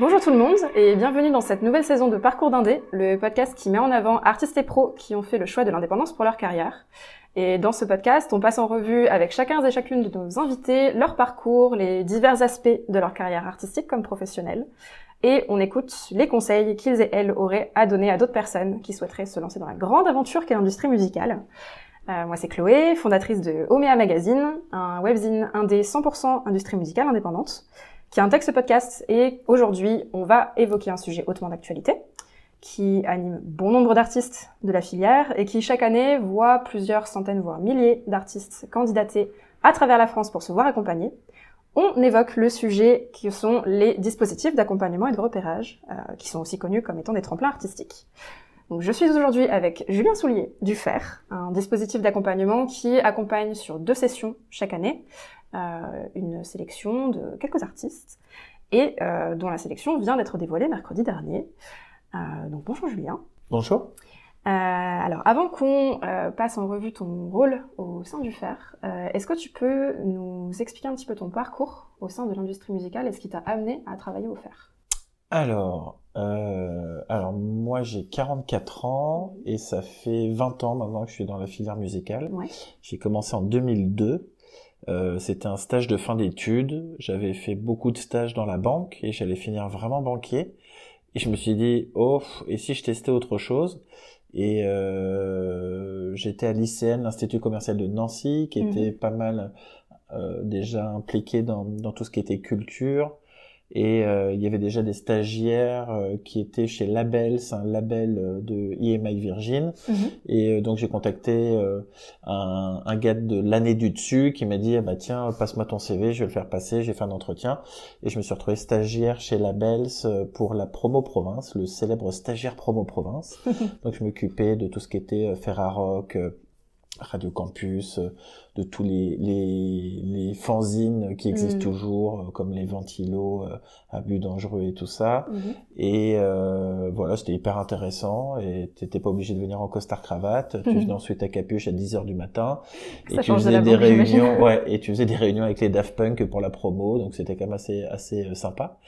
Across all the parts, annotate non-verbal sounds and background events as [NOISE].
Bonjour tout le monde et bienvenue dans cette nouvelle saison de Parcours d'Indé, le podcast qui met en avant artistes et pros qui ont fait le choix de l'indépendance pour leur carrière. Et dans ce podcast, on passe en revue avec chacun et chacune de nos invités leur parcours, les divers aspects de leur carrière artistique comme professionnelle. Et on écoute les conseils qu'ils et elles auraient à donner à d'autres personnes qui souhaiteraient se lancer dans la grande aventure qu'est l'industrie musicale. Euh, moi, c'est Chloé, fondatrice de Omea Magazine, un webzine indé 100% industrie musicale indépendante, qui un texte podcast. Et aujourd'hui, on va évoquer un sujet hautement d'actualité, qui anime bon nombre d'artistes de la filière et qui chaque année voit plusieurs centaines voire milliers d'artistes candidater à travers la France pour se voir accompagnés. On évoque le sujet qui sont les dispositifs d'accompagnement et de repérage, euh, qui sont aussi connus comme étant des tremplins artistiques. Donc, je suis aujourd'hui avec Julien Soulier du FER, un dispositif d'accompagnement qui accompagne sur deux sessions chaque année une sélection de quelques artistes et euh, dont la sélection vient d'être dévoilée mercredi dernier. Euh, donc bonjour Julien. Bonjour. Euh, alors avant qu'on euh, passe en revue ton rôle au sein du FER, est-ce que tu peux nous expliquer un petit peu ton parcours au sein de l'industrie musicale et ce qui t'a amené à travailler au FER? Alors, alors moi j'ai 44 ans et ça fait 20 ans maintenant que je suis dans la filière musicale. Ouais. J'ai commencé en 2002. Euh, c'était un stage de fin d'études. J'avais fait beaucoup de stages dans la banque et j'allais finir vraiment banquier. Et je me suis dit, oh, et si je testais autre chose? Et euh, j'étais à l'ICN, l'Institut commercial de Nancy, qui Mhm. était pas mal euh, déjà impliqué dans, dans tout ce qui était culture. Et euh, il y avait déjà des stagiaires euh, qui étaient chez Label, c'est un label euh, de EMI Virgin. Mhm. Et euh, donc j'ai contacté euh, un, un gars de l'année du dessus qui m'a dit ah bah tiens passe-moi ton CV, je vais le faire passer. J'ai fait un entretien et je me suis retrouvé stagiaire chez Labels pour la promo province, le célèbre stagiaire promo province. [LAUGHS] donc je m'occupais de tout ce qui était Ferrarock, Radio Campus, de tous les, les, les fanzines qui existent Mm. toujours, euh, comme les Ventilos, euh, Abus dangereux et tout ça. Mhm. Et euh, voilà, c'était hyper intéressant. Et t'étais pas obligé de venir en costard cravate. Tu Mhm. venais ensuite à capuche à 10 heures du matin. Et tu de faisais des réunions, ouais, et tu faisais des réunions avec les Daft Punk pour la promo. Donc c'était quand même assez, assez euh, sympa.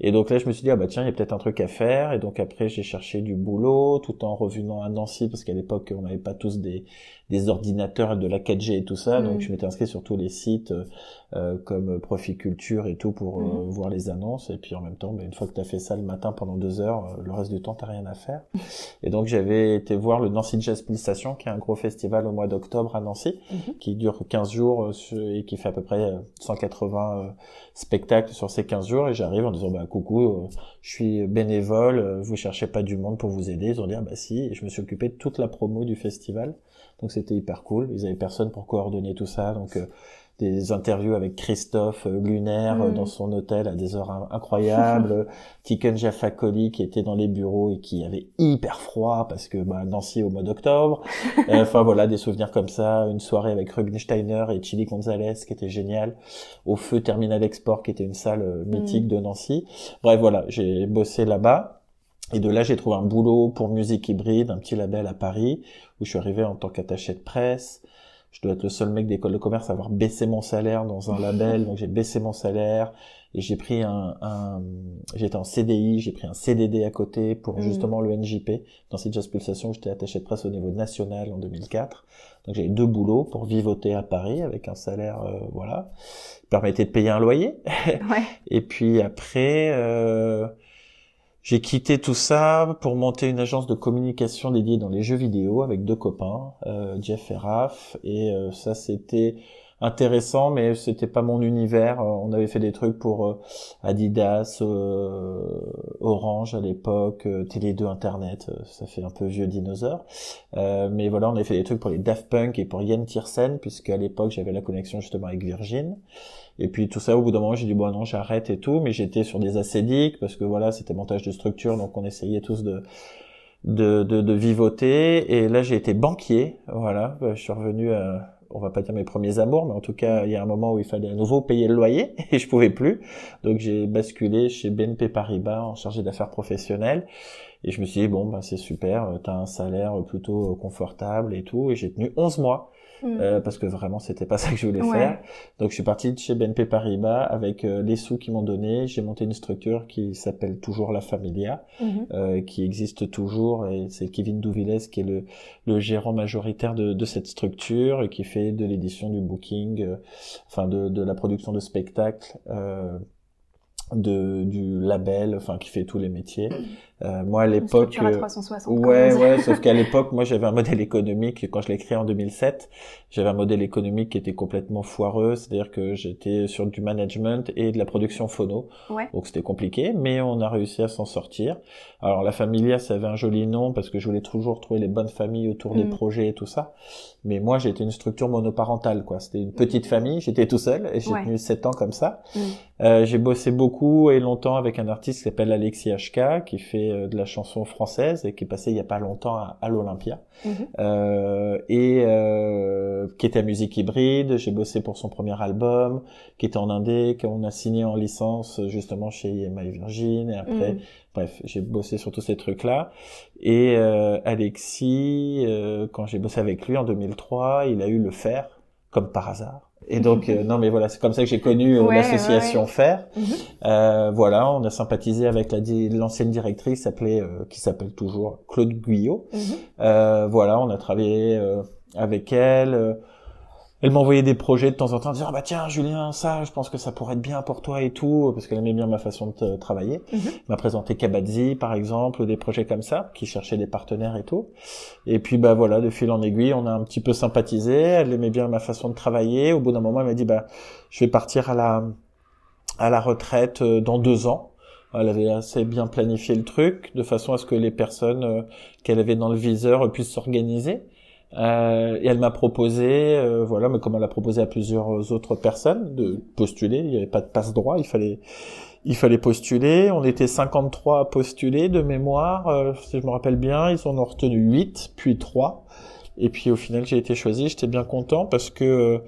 Et donc là, je me suis dit, ah bah tiens, il y a peut-être un truc à faire. Et donc après, j'ai cherché du boulot tout en revenant à Nancy parce qu'à l'époque, on n'avait pas tous des, des ordinateurs et de la 4G et tout ça. Donc Mhm. je m'étais inscrit sur tous les sites euh, comme Proficulture et tout pour euh, Mhm. voir les annonces. Et puis en même temps, bah, une fois que tu as fait ça le matin pendant deux heures, euh, le reste du temps, t'as rien à faire. [LAUGHS] et donc j'avais été voir le Nancy Jazz Pulsation, qui est un gros festival au mois d'octobre à Nancy, Mhm. qui dure 15 jours euh, et qui fait à peu près euh, 180 euh, spectacles sur ces 15 jours. Et j'arrive en disant, bah coucou, euh, je suis bénévole, euh, vous cherchez pas du monde pour vous aider. Ils ont dit, ah bah si. Et je me suis occupé de toute la promo du festival. Donc c'était hyper cool. Ils avaient personne pour coordonner tout ça. Donc euh, des interviews avec Christophe euh, Lunaire euh, Mm. dans son hôtel à des heures in- incroyables. [LAUGHS] Tiken Jaffa Coli qui était dans les bureaux et qui avait hyper froid parce que bah, Nancy au mois d'octobre. [LAUGHS] Euh, Enfin voilà, des souvenirs comme ça. Une soirée avec Rubinsteiner et Chili Gonzalez qui était génial. Au Feu Terminal Export qui était une salle euh, mythique de Nancy. Bref voilà, j'ai bossé là-bas. Et de là, j'ai trouvé un boulot pour Musique Hybride, un petit label à Paris, où je suis arrivé en tant qu'attaché de presse. Je dois être le seul mec d'école de commerce à avoir baissé mon salaire dans un label, donc j'ai baissé mon salaire et j'ai pris un, un j'étais en CDI, j'ai pris un CDD à côté pour Mhm. justement le NJP dans cette Jazz Pulsation. J'étais attaché de presse au niveau national en 2004, donc j'avais deux boulots pour vivoter à Paris avec un salaire, euh, voilà, qui permettait de payer un loyer. Ouais. [LAUGHS] Et puis après, euh, j'ai quitté tout ça pour monter une agence de communication dédiée dans les jeux vidéo avec deux copains, euh, Jeff et Raph. Et euh, ça, c'était intéressant, mais c'était pas mon univers. Euh, on avait fait des trucs pour euh, Adidas, euh, Orange à l'époque, Télé 2 Internet. ça fait un peu vieux dinosaure. Mais voilà, on avait fait des trucs pour les Daft Punk et pour Yann Tiersen, puisque à l'époque j'avais la connexion justement avec Virgin. Et puis tout ça, au bout d'un moment, j'ai dit bon non, j'arrête et tout, mais j'étais sur des acédiques parce que voilà, c'était montage de structure, donc on essayait tous de de, de, de vivoter. Et là, j'ai été banquier, voilà. Je suis revenu à, on va pas dire mes premiers amours, mais en tout cas, il y a un moment où il fallait à nouveau payer le loyer [LAUGHS] et je pouvais plus. Donc j'ai basculé chez BNP Paribas en chargé d'affaires professionnelles. Et je me suis dit, bon, bah, c'est super, tu as un salaire plutôt confortable et tout. Et j'ai tenu 11 mois. Mm. Euh, parce que vraiment c'était pas [LAUGHS] ça que je voulais faire. Donc je suis parti de chez BNP Paribas avec euh, les sous qu'ils m'ont donné. J'ai monté une structure qui s'appelle toujours La Familia, mm-hmm. euh, qui existe toujours et c'est Kevin Douvilles qui est le, le gérant majoritaire de, de, cette structure et qui fait de l'édition du booking, euh, enfin de, de, la production de spectacles. de du label enfin qui fait tous les métiers [CLEARS THROAT] euh, moi à l'époque, euh, ouais ouais, sauf qu'à [LAUGHS] l'époque, moi j'avais un modèle économique quand je l'ai créé en 2007, j'avais un modèle économique qui était complètement foireux, c'est-à-dire que j'étais sur du management et de la production phono, ouais. donc c'était compliqué, mais on a réussi à s'en sortir. Alors la Familia, ça avait un joli nom parce que je voulais toujours trouver les bonnes familles autour des mm. projets et tout ça, mais moi j'étais une structure monoparentale quoi, c'était une petite famille, j'étais tout seul et j'ai tenu sept ans comme ça. Mm. Euh, j'ai bossé beaucoup et longtemps avec un artiste qui s'appelle Alexis HK qui fait euh, de la chanson française et qui est passé il y a pas longtemps à, l'Olympia mhm. euh, et euh, qui était à musique hybride. J'ai bossé pour son premier album, qui était en indé, qu'on a signé en licence justement chez EMI Virgin et après. Mhm. Bref, j'ai bossé sur tous ces trucs-là. Et euh, Alexis, euh, quand j'ai bossé avec lui en 2003, il a eu le fer, comme par hasard. Et donc, euh, non, mais voilà, c'est comme ça que j'ai connu euh, l'association Faire. Mhm. Euh, voilà, on a sympathisé avec l'ancienne directrice, s'appelait, qui s'appelle toujours Claude Guyot. Mhm. voilà, on a travaillé avec elle elle m'envoyait des projets de temps en temps, disant ah bah tiens Julien ça, je pense que ça pourrait être bien pour toi et tout, parce qu'elle aimait bien ma façon de travailler. Elle mhm. m'a présenté Kabadzi par exemple, des projets comme ça, qui cherchaient des partenaires et tout. Et puis bah voilà, de fil en aiguille, on a un petit peu sympathisé. Elle aimait bien ma façon de travailler. Au bout d'un moment, elle m'a dit bah je vais partir à la à la retraite euh, dans deux ans. Elle avait assez bien planifié le truc, de façon à ce que les personnes euh, qu'elle avait dans le viseur puissent s'organiser. Euh, et elle m'a proposé, euh, voilà, mais comme elle a proposé à plusieurs autres personnes de postuler, il n'y avait pas de passe droit, il fallait, il fallait postuler. On était 53 à postuler de mémoire, euh, si je me rappelle bien. Ils en ont retenu 8, puis 3. Et puis au final, j'ai été choisi. J'étais bien content parce que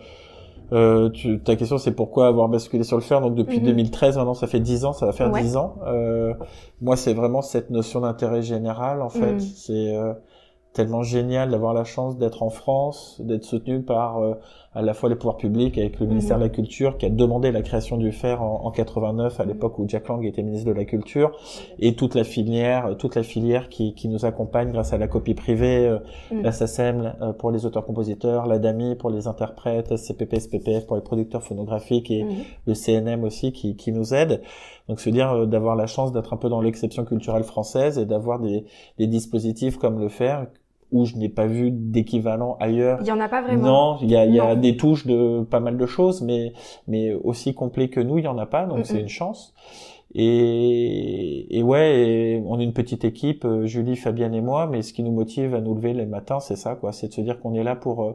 euh, tu, ta question, c'est pourquoi avoir basculé sur le fer? Donc depuis 2013, mhm. maintenant, ça fait 10 ans, ça va faire 10 ans. Euh, moi, c'est vraiment cette notion d'intérêt général, en fait. Mhm. C'est tellement génial d'avoir la chance d'être en France, d'être soutenu par euh, à la fois les pouvoirs publics avec le ministère de la mhm. Culture qui a demandé la création du fer en, en 89 à l'époque où Jack Lang était ministre de la Culture et toute la filière toute la filière qui, qui nous accompagne grâce à la copie privée euh, mhm. la SACEM euh, pour les auteurs-compositeurs la DAMI pour les interprètes SCPP SPPF pour les producteurs phonographiques et mhm. le CNM aussi qui, qui nous aide donc se dire euh, d'avoir la chance d'être un peu dans l'exception culturelle française et d'avoir des, des dispositifs comme le fer où je n'ai pas vu d'équivalent ailleurs. Il y en a pas vraiment. Non, il y a, il y a des touches de pas mal de choses, mais mais aussi complet que nous, il y en a pas, donc c'est une chance. Et, et ouais, on est une petite équipe, euh, Julie, Fabienne et moi, mais ce qui nous motive à nous lever les matins, c'est ça, quoi, c'est de se dire qu'on est là pour euh,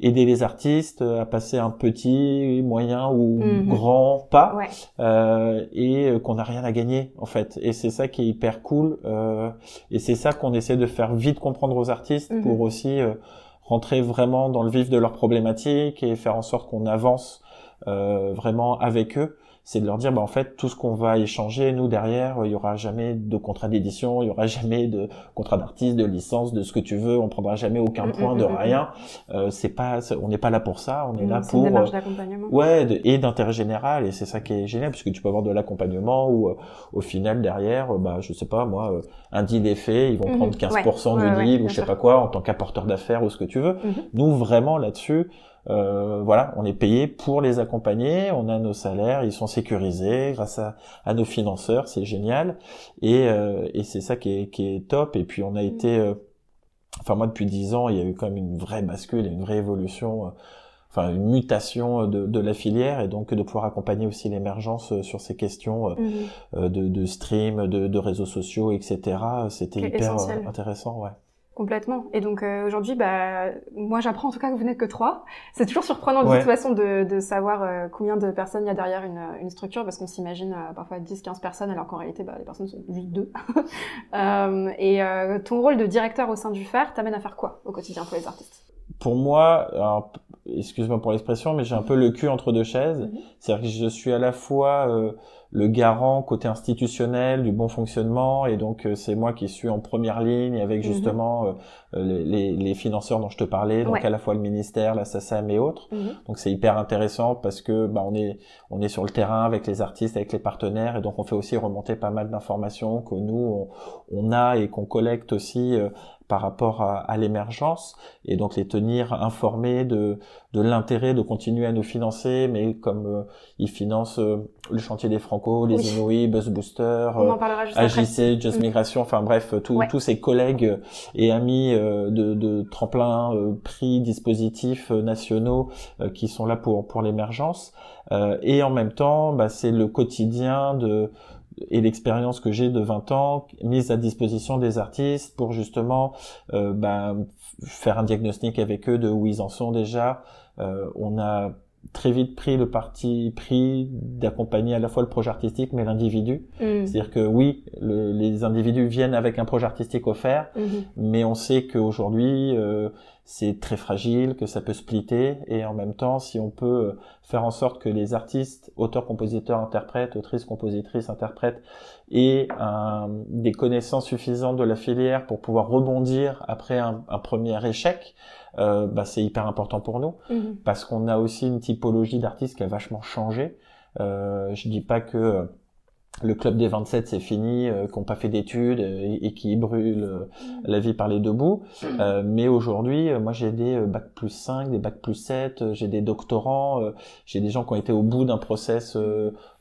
aider les artistes à passer un petit, moyen ou mhm. grand pas, euh, et euh, qu'on n'a rien à gagner en fait. Et c'est ça qui est hyper cool. Euh, et c'est ça qu'on essaie de faire vite comprendre aux artistes mhm. pour aussi euh, rentrer vraiment dans le vif de leurs problématiques et faire en sorte qu'on avance euh, vraiment avec eux c'est de leur dire bah en fait tout ce qu'on va échanger nous derrière il y aura jamais de contrat d'édition il y aura [LAUGHS] jamais de contrat d'artiste de licence de ce que tu veux on prendra jamais aucun mm, point mm, de mm, rien. Euh, c'est pas on n'est pas là pour ça on est là pour une démarche d'accompagnement. ouais et d'intérêt général et c'est ça qui est génial puisque tu peux avoir de l'accompagnement ou euh, au final derrière euh, bah je sais pas moi euh, un deal est fait ils vont prendre 15% du deal ou je sais pas quoi en tant qu'apporteur d'affaires ou ce que tu veux. Nous vraiment là-dessus euh, voilà, on est payé pour les accompagner, on a nos salaires, ils sont sécurisés grâce à, à nos financeurs, c'est génial. Et, euh, et c'est ça qui est, qui est top. Et puis on a été, euh, enfin moi depuis dix ans, il y a eu quand même une vraie bascule et une vraie évolution. Euh, enfin une mutation de, de, la filière et donc de pouvoir accompagner aussi l'émergence sur ces questions mmh. de, de, stream, de, de, réseaux sociaux, etc. C'était hyper intéressant, ouais. Complètement. Et donc euh, aujourd'hui, bah, moi j'apprends en tout cas que vous n'êtes que trois. C'est toujours surprenant de toute façon de, de savoir euh, combien de personnes il y a derrière une, une structure parce qu'on s'imagine euh, parfois 10-15 personnes alors qu'en réalité bah, les personnes sont juste deux. [LAUGHS] et ton rôle de directeur au sein du FER t'amène à faire quoi au quotidien pour les artistes? Pour moi, excuse-moi pour l'expression, mais j'ai un peu le cul entre deux chaises. Mhm. C'est-à-dire que je suis à la fois euh, le garant côté institutionnel du bon fonctionnement, et donc euh, c'est moi qui suis en première ligne avec Mhm. justement euh, les, les- les financeurs dont je te parlais, donc Ouais. à la fois le ministère, la SACEM et autres. Mhm. Donc c'est hyper intéressant parce que bah, on est on est sur le terrain avec les artistes, avec les partenaires, et donc on fait aussi remonter pas mal d'informations que nous on, on a et qu'on collecte aussi euh, par rapport à, à l'émergence, et donc les tenir informés de de l'intérêt de continuer à nous financer, mais comme euh, ils financent euh, le chantier des Franco, les Oui. Inuits, Buzz Booster, On euh, en parlera juste après. AJC, Just Mm. Migration, enfin bref, tous Ouais. tous ces collègues euh, et amis euh, de, de tremplin, euh, prix, dispositifs euh, nationaux euh, qui sont là pour pour l'émergence. Euh, et en même temps, bah, c'est le quotidien de et l'expérience que j'ai de 20 ans mise à disposition des artistes pour justement euh, f- faire un diagnostic avec eux de où ils en sont déjà. Euh, on a très vite pris le parti pris d'accompagner à la fois le projet artistique mais l'individu. Mhm. C'est-à-dire que oui, le- les individus viennent avec un projet artistique offert, Mhm. mais on sait qu'aujourd'hui euh, c'est très fragile, que ça peut splitter, et en même temps, si on peut euh, faire en sorte que les artistes, auteurs, compositeurs, interprètes, autrices, compositrices, interprètes, aient un- des connaissances suffisantes de la filière pour pouvoir rebondir après un, un premier échec, euh, bah, c'est hyper important pour nous Mhm. parce qu'on a aussi une typologie d'artistes qui a vachement changé. Euh, je dis pas que euh, le club des 27 c'est fini, euh, qui n'ont pas fait d'études euh, et, et qui brûlent euh, la vie par les deux bouts. Euh, mais aujourd'hui, moi j'ai des bac plus 5, des bac plus 7, euh, j'ai des doctorants, j'ai des gens qui ont été au bout d'un process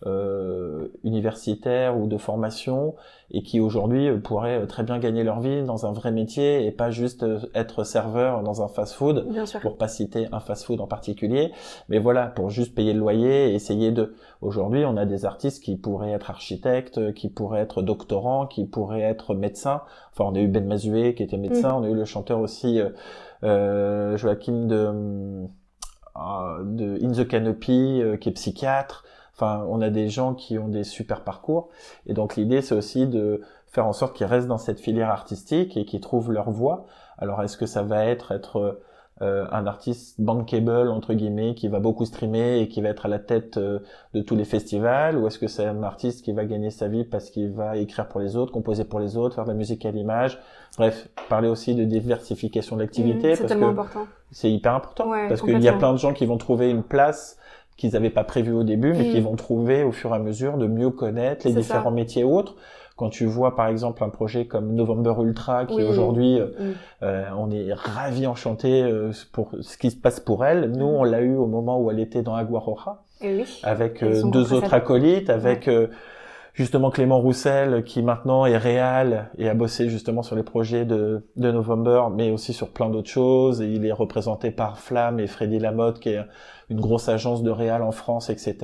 euh, euh, universitaire ou de formation et qui aujourd'hui euh, pourraient très bien gagner leur vie dans un vrai métier et pas juste euh, être serveur dans un fast-food pour pas citer un fast-food en particulier, mais voilà, pour juste payer le loyer et essayer de. Aujourd'hui, on a des artistes qui pourraient être architectes, qui pourraient être doctorants, qui pourraient être médecins. Enfin, on a eu Ben Mazué qui était médecin, on a eu le chanteur aussi euh, Joachim de, euh, de In the Canopy euh, qui est psychiatre. Enfin, on a des gens qui ont des super parcours. Et donc l'idée, c'est aussi de faire en sorte qu'ils restent dans cette filière artistique et qu'ils trouvent leur voie. Alors, est-ce que ça va être être euh, un artiste bankable entre guillemets qui va beaucoup streamer et qui va être à la tête euh, de tous les festivals? Ou est-ce que c'est un artiste qui va gagner sa vie parce qu'il va écrire pour les autres, composer pour les autres, faire de la musique à l'image, bref, parler aussi de diversification de l'activité Mhm. C'est tellement que important. c'est hyper important Ouais, parce qu'il y a plein de gens qui vont trouver une place qu'ils n'avaient pas prévue au début mais Mm. qui vont trouver au fur et à mesure de mieux connaître les différents ça. métiers autres. Quand tu vois par exemple un projet comme November Ultra qui Oui. aujourd'hui euh, Mhm. euh, on est ravis, enchantés euh, pour ce qui se passe pour elle. Nous, Mhm. on l'a eu au moment où elle était dans Aguaroja, Et oui. avec euh, deux autres acolytes, avec euh, justement Clément Roussel, qui maintenant est réal et a bossé justement sur les projets de, de November, mais aussi sur plein d'autres choses. Et il est représenté par Flamme et Freddy Lamotte, qui est une grosse agence de réal en France, etc.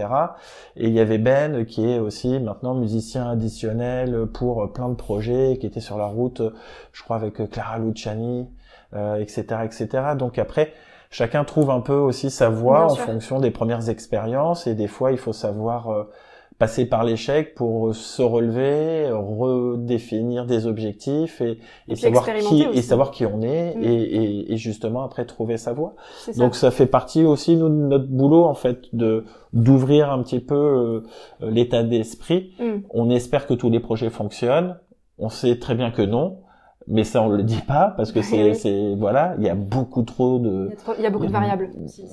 Et il y avait Ben, qui est aussi maintenant musicien additionnel pour plein de projets, qui était sur la route, je crois, avec Clara Luciani, euh, etc., etc. Donc après, chacun trouve un peu aussi sa voie Bien en sûr. fonction des premières expériences, et des fois, il faut savoir euh, passer par l'échec pour se relever, redéfinir des objectifs et, savoir qui expérimenter et aussi. savoir qui on est Mm. et, justement après trouver sa voie. Ça. Donc ça fait partie aussi nous, de notre boulot en fait de d'ouvrir un petit peu euh, l'état d'esprit. Mhm. On espère que tous les projets fonctionnent. On sait très bien que non, mais ça on le dit pas parce que [LAUGHS] c'est c'est voilà, il y a beaucoup trop de Il y a, trop- il y a beaucoup de variables.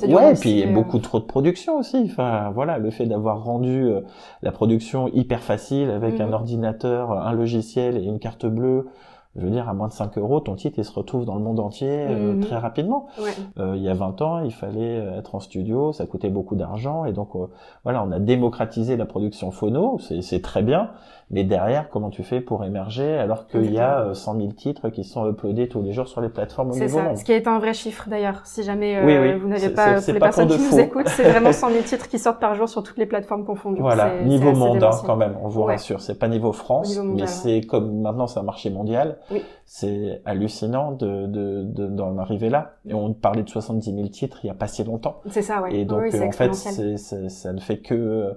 Ouais, et puis il y a euh, beaucoup trop de production aussi. Enfin, voilà, le fait d'avoir rendu euh, la production hyper facile avec Mhm. un ordinateur, un logiciel et une carte bleue, je veux dire, à moins de 5 euros, ton titre il se retrouve dans le monde entier euh, Mhm. très rapidement. Ouais. Euh, il y a 20 ans, il fallait être en studio, ça coûtait beaucoup d'argent, et donc euh, voilà, on a démocratisé la production phono, c'est très bien, mais derrière, comment tu fais pour émerger alors qu'il y a euh, 100 000 titres qui sont uploadés tous les jours sur les plateformes au C'est niveau ça, monde ce qui est un vrai chiffre d'ailleurs. Si jamais euh, Oui, oui. vous n'avez pas, pour les pas personnes qui nous écoutent, c'est vraiment [LAUGHS] 100 000 titres qui sortent par jour sur toutes les plateformes confondues. Voilà, niveau monde hein, quand même, on vous Ouais. rassure. C'est pas niveau France, Niveau mondial, mais ouais. c'est comme maintenant c'est un marché mondial. Oui. C'est hallucinant de de de- d'en arriver là. Et on parlait de 70 000 titres il y a pas si longtemps. C'est ça, ouais. Et donc oui, euh, en fait, exponentiel. c'est c'est- ça ne fait que euh,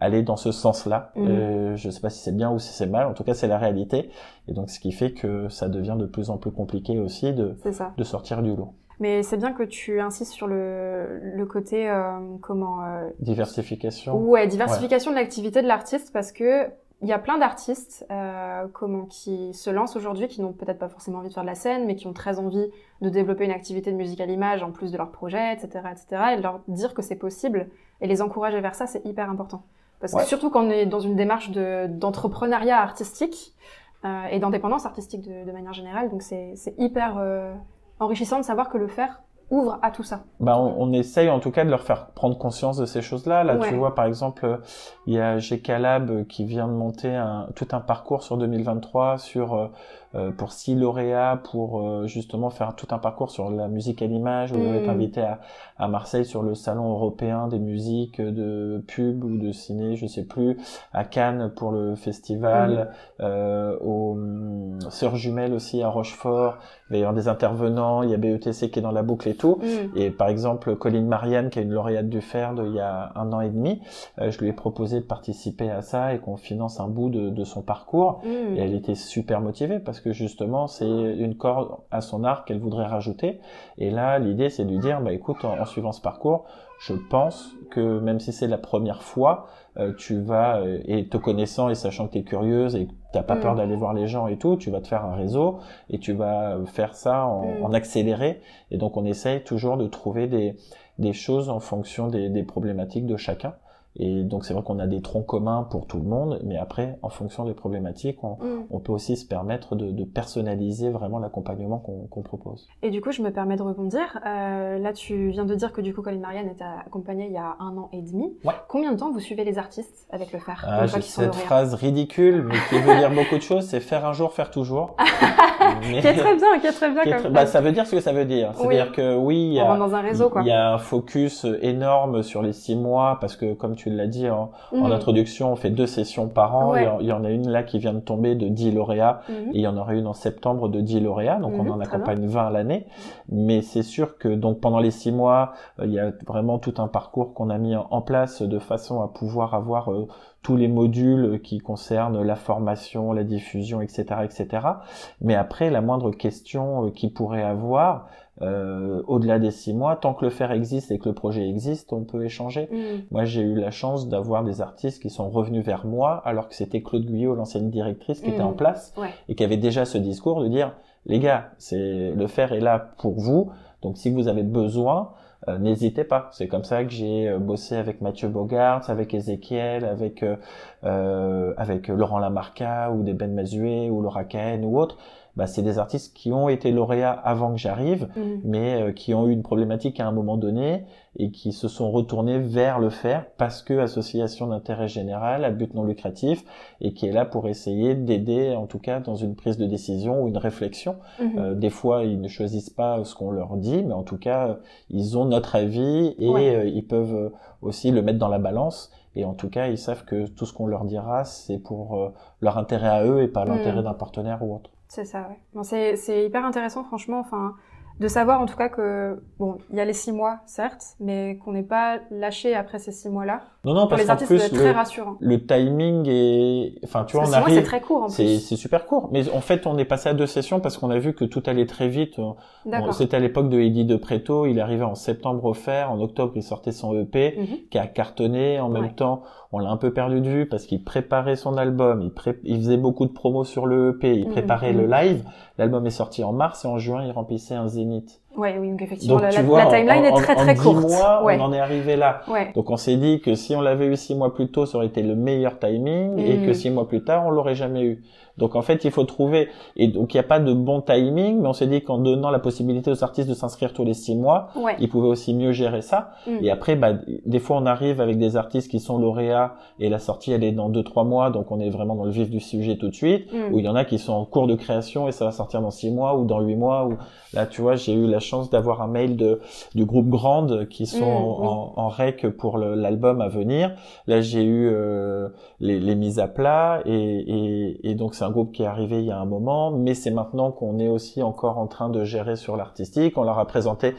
aller dans ce sens-là. Mhm. Euh, je sais pas si c'est bien ou si c'est mal. En tout cas, c'est la réalité. Et donc ce qui fait que ça devient de plus en plus compliqué aussi de de sortir du lot. Mais c'est bien que tu insistes sur le, le côté euh, comment euh, diversification. Ouais, diversification de l'activité de l'artiste parce que il y a plein d'artistes euh, comment qui se lancent aujourd'hui qui n'ont peut-être pas forcément envie de faire de la scène mais qui ont très envie de développer une activité de musique à l'image en plus de leur projet etc etc et leur dire que c'est possible et les encourager vers ça c'est hyper important parce que surtout quand on est dans une démarche de d'entrepreneuriat artistique euh, et d'indépendance artistique de, de, manière générale donc c'est hyper euh, enrichissant de savoir que le faire ouvre à tout ça. Bah, on, on, essaye en tout cas de leur faire prendre conscience de ces choses-là. Là, tu vois, par exemple, il y a GK qui vient de monter un, tout un parcours sur 2023 sur euh, pour six lauréats pour euh, justement faire tout un parcours sur la musique à l'image. On est mm. invité à, à, Marseille sur le salon européen des musiques de pub ou de ciné, je sais plus, à Cannes pour le festival, mm. euh, au Sœurs Jumelles aussi à Rochefort. Il va y avoir des intervenants, il y a BETC qui est dans la boucle et tout. Mm. Et par exemple, Colline Marianne, qui est une lauréate du FERD il y a un an et demi, euh, je lui ai proposé de participer à ça et qu'on finance un bout de, de son parcours. Et elle était super motivée parce que justement c'est une corde à son arc qu'elle voudrait rajouter. Et là, l'idée c'est de lui dire, bah écoute, en, suivant ce parcours, je pense que même si c'est la première fois, euh, tu vas, euh, et te connaissant et sachant que tu es curieuse et que t'as pas peur mm. d'aller voir les gens et tout, tu vas te faire un réseau et tu vas faire ça en, mm. en accéléré. Et donc on essaye toujours de trouver des, des choses en fonction des, des problématiques de chacun. Et donc c'est vrai qu'on a des troncs communs pour tout le monde, mais après, en fonction des problématiques, on, mm. on peut aussi se permettre de, de personnaliser vraiment l'accompagnement qu'on propose. Et du coup, je me permets de rebondir. Euh, là, tu viens de dire que du coup, Colin Marianne était accompagnée il y a un an et demi. Ouais. Combien de temps vous suivez les artistes avec le faire ah, J'ai cette phrase ridicule, mais qui veut dire beaucoup de choses, c'est faire un jour, faire toujours. mais... [LAUGHS] Qui est très bien, qui est très bien. Comme bah, ça veut dire ce que ça veut dire. C'est-à-dire que oui, il y, a, dans un réseau, quoi. il y a un focus énorme sur les six mois, parce que comme tu l'as dit en, en, mhm. introduction, on fait deux sessions par an. Il y en a une là qui vient de tomber de 10 lauréats mhm. et il y en aura une en septembre de 10 lauréats. Donc on mhm, en accompagne 20 à l'année. Mais c'est sûr que donc pendant les six mois, euh, il y a vraiment tout un parcours qu'on a mis en place de façon à pouvoir avoir euh, tous les modules qui concernent la formation, la diffusion, etc., etc. Mais après, la moindre question euh, qu'ils pourrait avoir, euh, au-delà des six mois, tant que le faire existe et que le projet existe, on peut échanger. Mm. Moi, j'ai eu la chance d'avoir des artistes qui sont revenus vers moi, alors que c'était Claude Guyot, l'ancienne directrice, qui était en mm. place et qui avait déjà ce discours de dire, les gars, c'est le faire est là pour vous. Donc, si vous avez besoin, euh, n'hésitez pas. C'est comme ça que j'ai euh, bossé avec Mathieu Bogart, avec Ezekiel, avec euh, avec Laurent Lamarca ou des Ben Mazué ou Laura Cahen ou autres bah, c'est des artistes qui ont été lauréats avant que j'arrive, mm. mais euh, qui ont eu une problématique à un moment donné et qui se sont retournés vers le faire parce que association d'intérêt général à but non lucratif et qui est là pour essayer d'aider, en tout cas dans une prise de décision ou une réflexion. Mm-hmm. Euh, des fois, ils ne choisissent pas ce qu'on leur dit, mais en tout cas, ils ont notre avis et euh, ils peuvent aussi le mettre dans la balance. Et en tout cas, ils savent que tout ce qu'on leur dira, c'est pour leur intérêt à eux et pas l'intérêt mm. d'un partenaire ou autre. C'est ça, ouais. C'est hyper intéressant, franchement. Enfin, de savoir en tout cas que bon, il y a les six mois, certes, mais qu'on n'est pas lâché après ces six mois-là. Non, non, parce qu'en plus, le, rassurant. le timing est, enfin, tu vois, on arrive. C'est très court en plus. C'est super court, mais en fait, on est passé à deux sessions parce qu'on a vu que tout allait très vite. C'était à l'époque de Eddie de Preto, il arrivait en septembre au fer, en octobre il sortait son EP, mhm. qui a cartonné. En même temps, on l'a un peu perdu de vue parce qu'il préparait son album, il, pré... il faisait beaucoup de promos sur le EP, il mhm. préparait le live. L'album est sorti en mars et en juin, il remplissait un zénith. Ouais, oui, donc effectivement, la, timeline est très très courte. mois, on en est arrivé là. Donc on s'est dit que si on l'avait eu six mois plus tôt, ça aurait été le meilleur timing, et que mm. six mois plus tard, on l'aurait jamais eu. Donc en fait, il faut trouver et donc il n'y a pas de bon timing, mais on s'est dit qu'en donnant la possibilité aux artistes de s'inscrire tous les six mois, ils pouvaient aussi mieux gérer ça. Mm. Et après, bah, des fois, on arrive avec des artistes qui sont lauréats et la sortie elle est dans deux trois mois, donc on est vraiment dans le vif du sujet tout de suite. Mm. Ou il y en a qui sont en cours de création et ça va sortir dans six mois ou dans huit mois. Ou là, tu vois, j'ai eu la chance d'avoir un mail de du groupe Grande qui sont mm, en, en, rec pour l'album à venir. Là, j'ai eu euh, les, les, mises à plat et, et, et donc c'est un groupe qui est arrivé il y a un moment, mais c'est maintenant qu'on est aussi encore en train de gérer sur l'artistique. On leur a présenté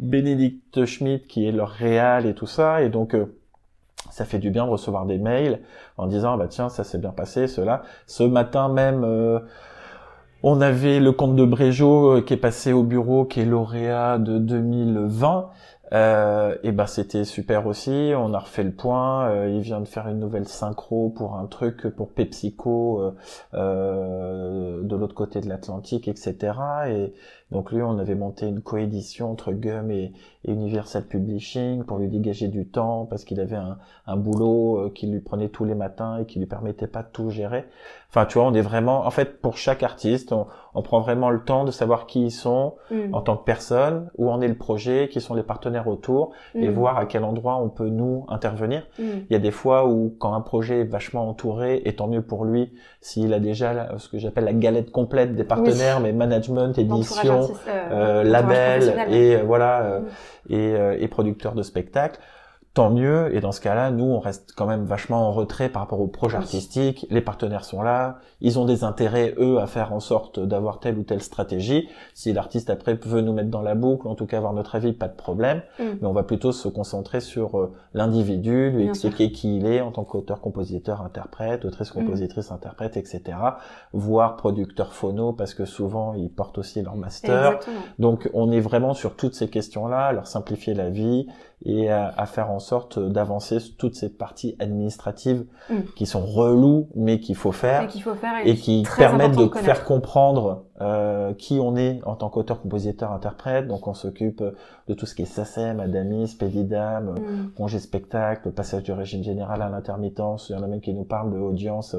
Bénédicte Schmidt qui est leur réal et tout ça, et donc euh, ça fait du bien de recevoir des mails en disant bah tiens ça s'est bien passé cela. Ce matin même. Euh, On avait le comte de Brégeot qui est passé au bureau, qui est lauréat de 2020. Euh, et ben c'était super aussi. On a refait le point. Euh, il vient de faire une nouvelle synchro pour un truc pour PepsiCo euh, euh de l'autre côté de l'Atlantique, etc. Et donc lui, on avait monté une coédition entre Gum et, Universal Publishing pour lui dégager du temps parce qu'il avait un, un boulot euh, qui lui prenait tous les matins et qui lui permettait pas de tout gérer. Enfin, tu vois, on est vraiment, en fait, pour chaque artiste, on, on prend vraiment le temps de savoir qui ils sont mm. en tant que personne, où en est le projet, qui sont les partenaires autour, et mm. voir à quel endroit on peut nous intervenir. Mm. Il y a des fois où quand un projet est vachement entouré, et tant mieux pour lui, s'il a déjà ce que j'appelle la galette complète des partenaires, mais management, édition, euh, euh label et euh, voilà euh, et, et producteur de spectacle tant mieux. Et dans ce cas-là, nous, on reste quand même vachement en retrait par rapport au projet artistique. Les partenaires sont là. Ils ont des intérêts, eux, à faire en sorte d'avoir telle ou telle stratégie. Si l'artiste, après, veut nous mettre dans la boucle, en tout cas avoir notre avis, pas de problème. Mm. Mais on va plutôt se concentrer sur euh, l'individu, lui expliquer qui il est en tant qu'auteur, compositeur, interprète, autrice, mm. compositrice, interprète, etc. Voire producteur phono, parce que souvent, ils portent aussi leur master. Donc, on est vraiment sur toutes ces questions-là, leur simplifier la vie et à, faire en sorte d'avancer toutes ces parties administratives mm. qui sont reloues mais qu'il faut faire et, faut faire et, qui permettent de, faire comprendre euh, qui on est en tant qu'auteur, compositeur, interprète. Donc on s'occupe de tout ce qui est SACEM, Adamis, Pédidam, mm. congé spectacle, passage du régime général à l'intermittence. Il y en a même qui nous parlent de audience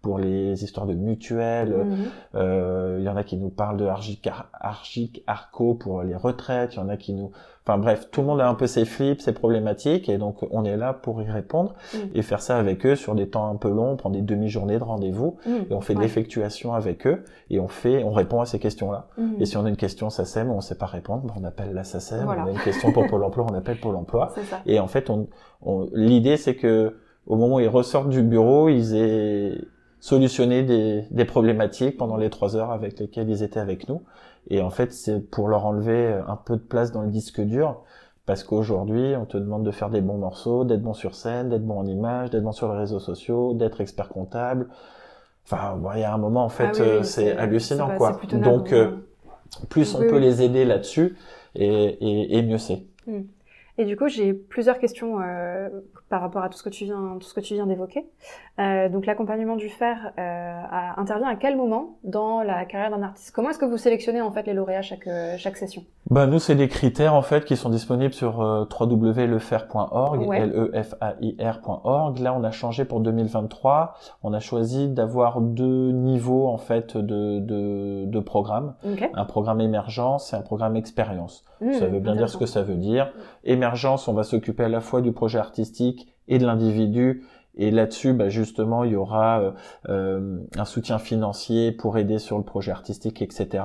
pour les histoires de mutuelles. Mm-hmm. Euh, il y en a qui nous parlent de Argic, Argic Arco pour les retraites. Il y en a qui nous Enfin bref, tout le monde a un peu ses flips, ses problématiques, et donc on est là pour y répondre mm. et faire ça avec eux sur des temps un peu longs, on prend des demi-journées de rendez-vous mm. et on fait de l'effectuation avec eux et on fait, on répond à ces questions-là. Mm. Et si on a une question SACEM, on sait pas répondre, ben, on appelle la SACEM. On a une question pour [LAUGHS] Pôle Emploi, on appelle Pôle Emploi. Et en fait, on, l'idée c'est que au moment où ils ressortent du bureau, ils aient solutionné des, des problématiques pendant les trois heures avec lesquelles ils étaient avec nous. Et en fait, c'est pour leur enlever un peu de place dans le disque dur. Parce qu'aujourd'hui, on te demande de faire des bons morceaux, d'être bon sur scène, d'être bon en image, d'être bon sur les réseaux sociaux, d'être expert comptable. Enfin, il y a un moment, en fait, ah euh, c'est hallucinant, quoi. Donc, euh, plus on peut les aider là-dessus, et, et, et, mieux c'est. Hmm. Et du coup, j'ai plusieurs questions euh, par rapport à tout ce que tu viens, tout ce que tu viens d'évoquer. Euh, donc l'accompagnement du fer euh, intervient à quel moment dans la carrière d'un artiste? Comment est-ce que vous sélectionnez en fait les lauréats chaque euh, chaque session? Ben nous c'est des critères en fait qui sont disponibles sur euh, www.lefer.org, l e f a i r.org. Là on a changé pour 2023, on a choisi d'avoir deux niveaux en fait de de, de programmes, un programme émergence et un programme expérience. Mmh, ça veut bien dire ce que ça veut dire. Émergence, on va s'occuper à la fois du projet artistique et de l'individu et là-dessus, bah, justement, il y aura euh, euh, un soutien financier pour aider sur le projet artistique, etc.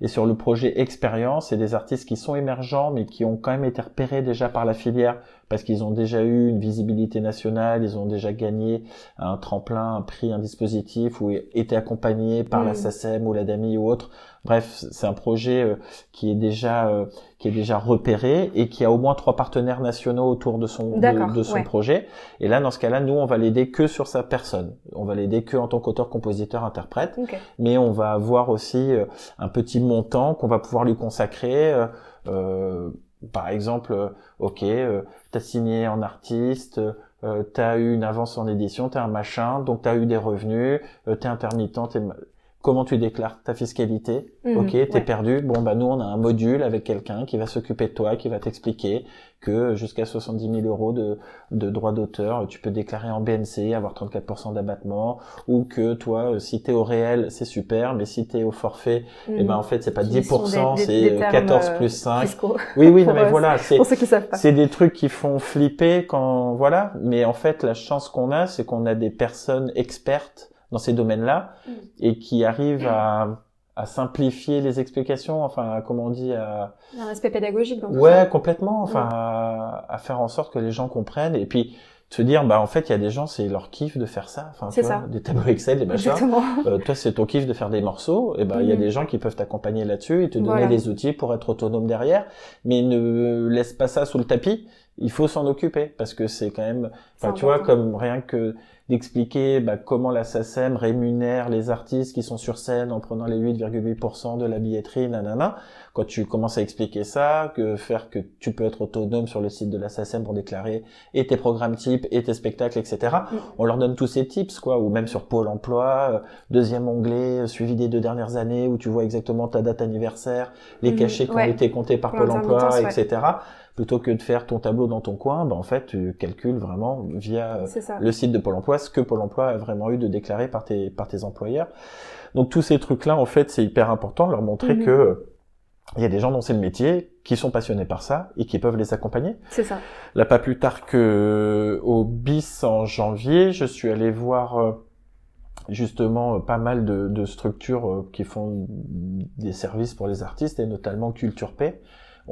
Et sur le projet expérience, c'est des artistes qui sont émergents, mais qui ont quand même été repérés déjà par la filière parce qu'ils ont déjà eu une visibilité nationale, ils ont déjà gagné un tremplin, un prix, un dispositif, ou été accompagnés par la SACEM ou la DAMI ou autre. Bref, c'est un projet euh, qui est déjà euh, qui est déjà repéré et qui a au moins trois partenaires nationaux autour de son de, son projet. Et là, dans ce cas-là, nous, on va l'aider que sur sa personne. On va l'aider que en tant qu'auteur, compositeur, interprète. Mais on va avoir aussi euh, un petit montant qu'on va pouvoir lui consacrer. Euh, par exemple, euh, ok, euh, t'as signé en artiste, euh, t'as eu une avance en édition, t'as un machin, donc t'as eu des revenus, t'es intermittent, t'es comment tu déclares ta fiscalité. Mhm, ok, t'es perdu. Bon, bah nous, on a un module avec quelqu'un qui va s'occuper de toi, qui va t'expliquer que jusqu'à 70 000 euros de, de droits d'auteur, tu peux déclarer en BNC, avoir 34% d'abattement, ou que toi, euh, si t'es au réel, c'est super, mais si t'es au forfait, eh ben en fait, c'est pas 10%, c'est 14 euh, plus 5. Oui, oui, [LAUGHS] non, mais voilà, c'est c'est des trucs qui font flipper quand voilà, mais en fait, la chance qu'on a, c'est qu'on a des personnes expertes dans ces domaines-là mm. et qui arrivent à, à, simplifier les explications, enfin, comment on dit, à... un aspect pédagogique. Dans ouais, complètement. Enfin, mm. à, à, faire en sorte que les gens comprennent et puis se dire, bah en fait, il y a des gens, c'est leur kiff de faire ça. Enfin, tu vois, des tableaux Excel, des machins. Euh, toi, c'est ton kiff de faire des morceaux. Et ben, il y a mm. des gens qui peuvent t'accompagner là-dessus et te donner des outils pour être autonome derrière, mais ne laisse pas ça sous le tapis il faut s'en occuper parce que c'est quand même, enfin, tu vois, comme rien que d'expliquer bah, comment la SACEM rémunère les artistes qui sont sur scène en prenant les 8,8% de la billetterie, nanana. Quand tu commences à expliquer ça, que faire que tu peux être autonome sur le site de la SACEM pour déclarer et tes programmes types et tes spectacles, etc. Mm. On leur donne tous ces tips, quoi, ou même sur Pôle Emploi, euh, deuxième onglet, euh, suivi des deux dernières années, où tu vois exactement ta date anniversaire, les Mhm, cachets qui ouais. ont été comptés par Pôle Emploi, ouais. Plutôt que de faire ton tableau dans ton coin, bah, en fait, tu calcules vraiment via euh, le site de Pôle Emploi ce que Pôle Emploi a vraiment eu de déclarer par tes, par tes employeurs. Donc tous ces trucs-là, en fait, c'est hyper important de leur montrer Mhm. que euh, il y a des gens dont c'est le métier, qui sont passionnés par ça et qui peuvent les accompagner. C'est ça. Là, pas plus tard que au BIS en janvier, je suis allé voir euh, justement euh, pas mal de, de structures euh, qui font des services pour les artistes et notamment Culture Paix.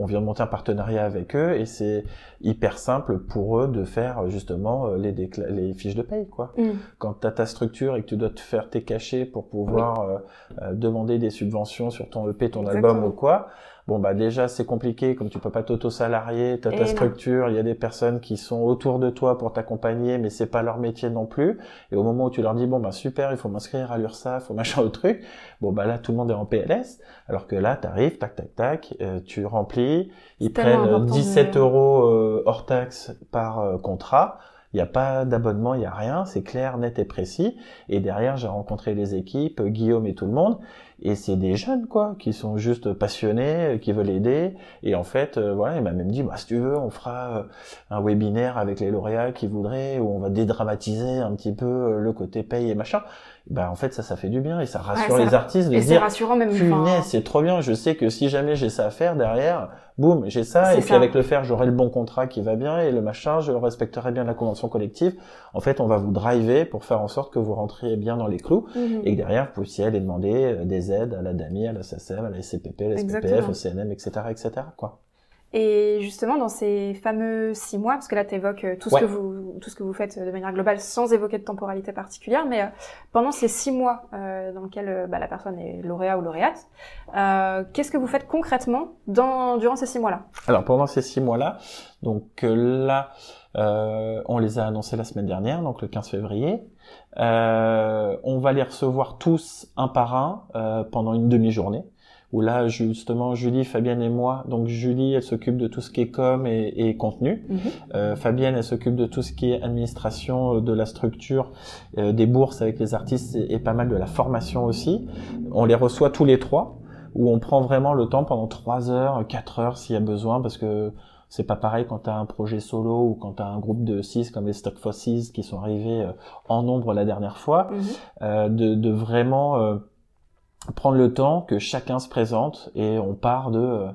On vient de monter un partenariat avec eux et c'est hyper simple pour eux de faire euh, justement euh, les, fiches de paye quoi Mm. quand tu as ta structure et que tu dois te faire tes cachets pour pouvoir euh, euh, demander des subventions sur ton EP, ton Exactement. album ou quoi, bon bah déjà c'est compliqué comme tu peux pas t'auto-salarier, tu as Et ta non. structure, il y a des personnes qui sont autour de toi pour t'accompagner mais c'est pas leur métier non plus et au moment où tu leur dis bon bah super, il faut m'inscrire à l'URSSAF, faut machin au truc, bon bah là tout le monde est en PLS alors que là tu arrives tac tac tac, euh, tu remplis, ils prennent euh, important de- 17 euros euh, hors taxe par euh, contrat. Il n'y a pas d'abonnement, il n'y a rien, c'est clair, net et précis. Et derrière, j'ai rencontré les équipes, Guillaume et tout le monde. Et c'est des jeunes, quoi, qui sont juste passionnés, euh, qui veulent aider. Et en fait, euh, voilà, il m'a même dit, bah, si tu veux, on fera euh, un webinaire avec les lauréats qui voudraient, où on va dédramatiser un petit peu le côté paye et machin. Ben, en fait, ça, ça fait du bien et ça rassure ça- les artistes de Et dire, rassurant même. Punaise, c'est trop bien. Je sais que si jamais j'ai ça à faire derrière, boum, j'ai ça. Et puis ça. avec le faire, j'aurai le bon contrat qui va bien et le machin, je respecterai bien la convention collective. En fait, on va vous driver pour faire en sorte que vous rentriez bien dans les clous mhm. et que derrière, vous puissiez aller demander euh, des aides à la DAMI, à la SACEM, à la SCPP, à la SPPF, au CNM, etc., etc., quoi. Et justement, dans ces fameux six mois, parce que là, tu évoques tout, ce Ouais. que vous, tout ce que vous faites de manière globale sans évoquer de temporalité particulière, mais euh, pendant ces six mois euh, dans lesquels euh, bah, la personne est lauréat ou lauréate, euh, qu'est-ce que vous faites concrètement dans, durant ces six mois-là? Alors pendant ces six mois-là, donc euh, là, euh, on les a annoncés la semaine dernière, donc le 15 février. Euh, on va les recevoir tous un par un euh, pendant une demi-journée. Où là, justement, Julie, Fabienne et moi. Donc Julie, elle s'occupe de tout ce qui est com et, et contenu. Euh, Fabienne, elle s'occupe de tout ce qui est administration euh, de la structure, euh, des bourses avec les artistes et, et pas mal de la formation aussi. On les reçoit tous les trois, où on prend vraiment le temps pendant trois heures, quatre heures s'il y a besoin, parce que c'est pas pareil quand tu as un projet solo ou quand tu as un groupe de six comme les Stock Fossies qui sont arrivés en nombre la dernière fois, Mhm. euh, de, de vraiment prendre le temps que chacun se présente et on part de euh,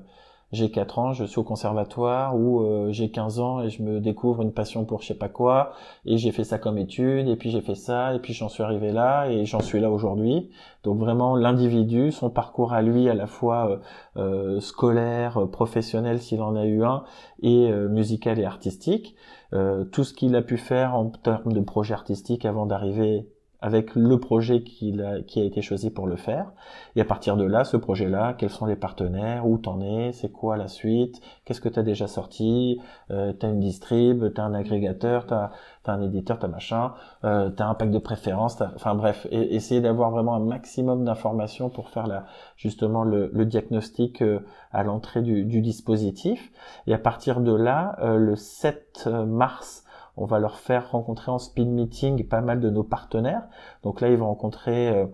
j'ai 4 ans, je suis au conservatoire ou euh, j'ai 15 ans et je me découvre une passion pour je sais pas quoi et j'ai fait ça comme étude et puis j'ai fait ça et puis j'en suis arrivé là et j'en suis là aujourd'hui. Donc vraiment l'individu, son parcours à lui à la fois euh, euh, scolaire, professionnel s'il en a eu un et euh, musical et artistique, euh, tout ce qu'il a pu faire en termes de projet artistique avant d'arriver avec le projet qu'il a, qui a été choisi pour le faire. Et à partir de là, ce projet-là, quels sont les partenaires, où t'en es, c'est quoi la suite, qu'est-ce que t'as déjà sorti, euh, t'as une distrib, t'as un agrégateur, t'as as un éditeur, t'as machin, euh, t'as un pack de préférence, enfin bref, et, essayer d'avoir vraiment un maximum d'informations pour faire la, justement le, le diagnostic euh, à l'entrée du, du dispositif. Et à partir de là, euh, le 7 mars, on va leur faire rencontrer en speed meeting pas mal de nos partenaires. Donc là, ils vont rencontrer euh,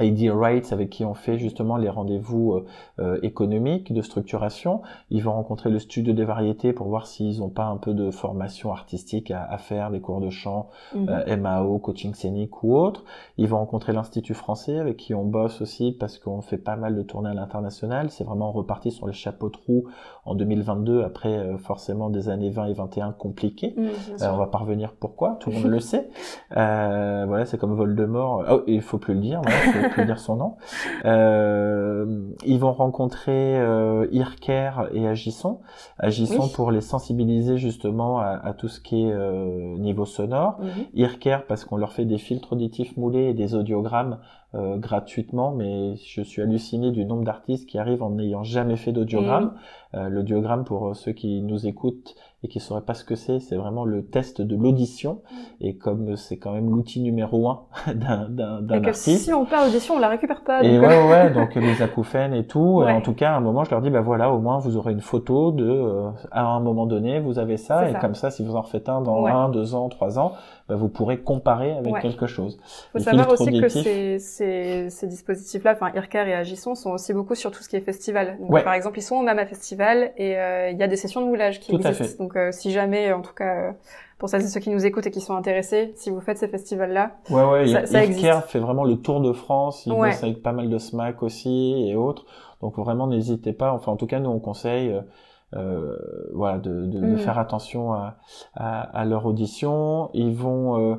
ID Rights avec qui on fait justement les rendez-vous euh, euh, économiques de structuration. Ils vont rencontrer le studio des variétés pour voir s'ils n'ont pas un peu de formation artistique à, à faire, des cours de chant, Mhm. euh, MAO, coaching scénique ou autre. Ils vont rencontrer l'Institut français avec qui on bosse aussi parce qu'on fait pas mal de tournées à l'international. C'est vraiment reparti sur les chapeaux de roue en 2022 après euh, forcément des années 20 et 21 compliquées. Euh, on va pas revenir pourquoi, tout le monde [LAUGHS] le sait. Euh, voilà, c'est comme Voldemort. Oh, il faut plus le dire, il faut plus dire son nom. Euh, ils vont rencontrer euh, Irker et Agisson. Agisson Oui. pour les sensibiliser justement à, à tout ce qui est euh, niveau sonore. Mhm. Irker parce qu'on leur fait des filtres auditifs moulés et des audiogrammes euh, gratuitement, mais je suis halluciné du nombre d'artistes qui arrivent en n'ayant jamais fait d'audiogramme. Eh Euh, L'audiogramme, pour ceux qui nous écoutent et qui sauraient pas ce que c'est, c'est vraiment le test de l'audition. Et comme c'est quand même l'outil numéro un [LAUGHS] d'un d'un- d'un artiste. si on perd l'audition, on la récupère pas. Et donc, euh, ouais, ouais, [LAUGHS] ouais, donc les acouphènes et tout. Ouais. Et en tout cas, à un moment, je leur dis, bah voilà, au moins vous aurez une photo de, euh, à un moment donné, vous avez ça, C'est et ça. comme ça, si vous en refaites un dans Ouais. un, deux ans, trois ans, bah, vous pourrez comparer avec Ouais. quelque chose. faut Le savoir aussi que ces, ces, ces dispositifs-là, enfin Ircar et Agisson, sont aussi beaucoup sur tout ce qui est festival. Donc, Ouais. Par exemple, ils sont au Mama Festival et euh, il y a des sessions de moulage qui Tout à existent. Donc euh, si jamais, en tout cas, euh, pour celles et ceux qui nous écoutent et qui sont intéressés, si vous faites ces festivals-là, Ouais, ouais, Ça- il- ça existe. fait vraiment le tour de France, il bosse avec pas mal de SMAC aussi et autres. Donc vraiment, n'hésitez pas. Enfin, en tout cas, nous, on conseille, euh, euh, voilà, de, de, de Mhm. faire attention à, à, à leur audition. Ils vont euh,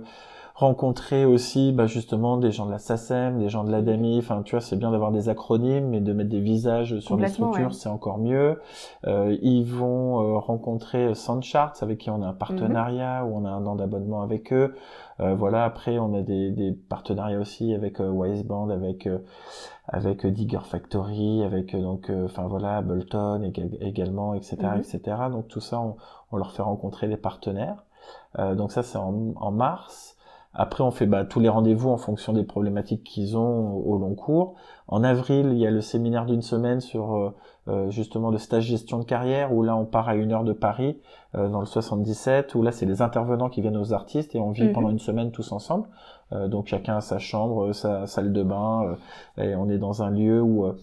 rencontrer aussi, bah, justement, des gens de la SACEM, des gens de l'ADAMI. Enfin, tu vois, c'est bien d'avoir des acronymes, mais de mettre des visages sur les structures, ouais. c'est encore mieux. Euh, ils vont euh, rencontrer Soundcharts, avec qui on a un partenariat, où on a un an d'abonnement avec eux. Euh, voilà, après on a des, des partenariats aussi avec euh, Wiseband, avec euh, avec Digger Factory, avec donc euh, enfin voilà Ableton ég- également, etc., Mhm. etc. Donc tout ça, on, on leur fait rencontrer des partenaires. Euh, donc ça c'est en, en mars. Après, on fait bah, tous les rendez-vous en fonction des problématiques qu'ils ont au, long cours. En avril, il y a le séminaire d'une semaine sur euh, euh, justement le stage gestion de carrière, où là, on part à une heure de Paris, euh, dans le 77, où là, c'est les intervenants qui viennent aux artistes et on vit Mhm. pendant une semaine tous ensemble. Euh, donc chacun a sa chambre, sa salle de bain, euh, et on est dans un lieu où euh,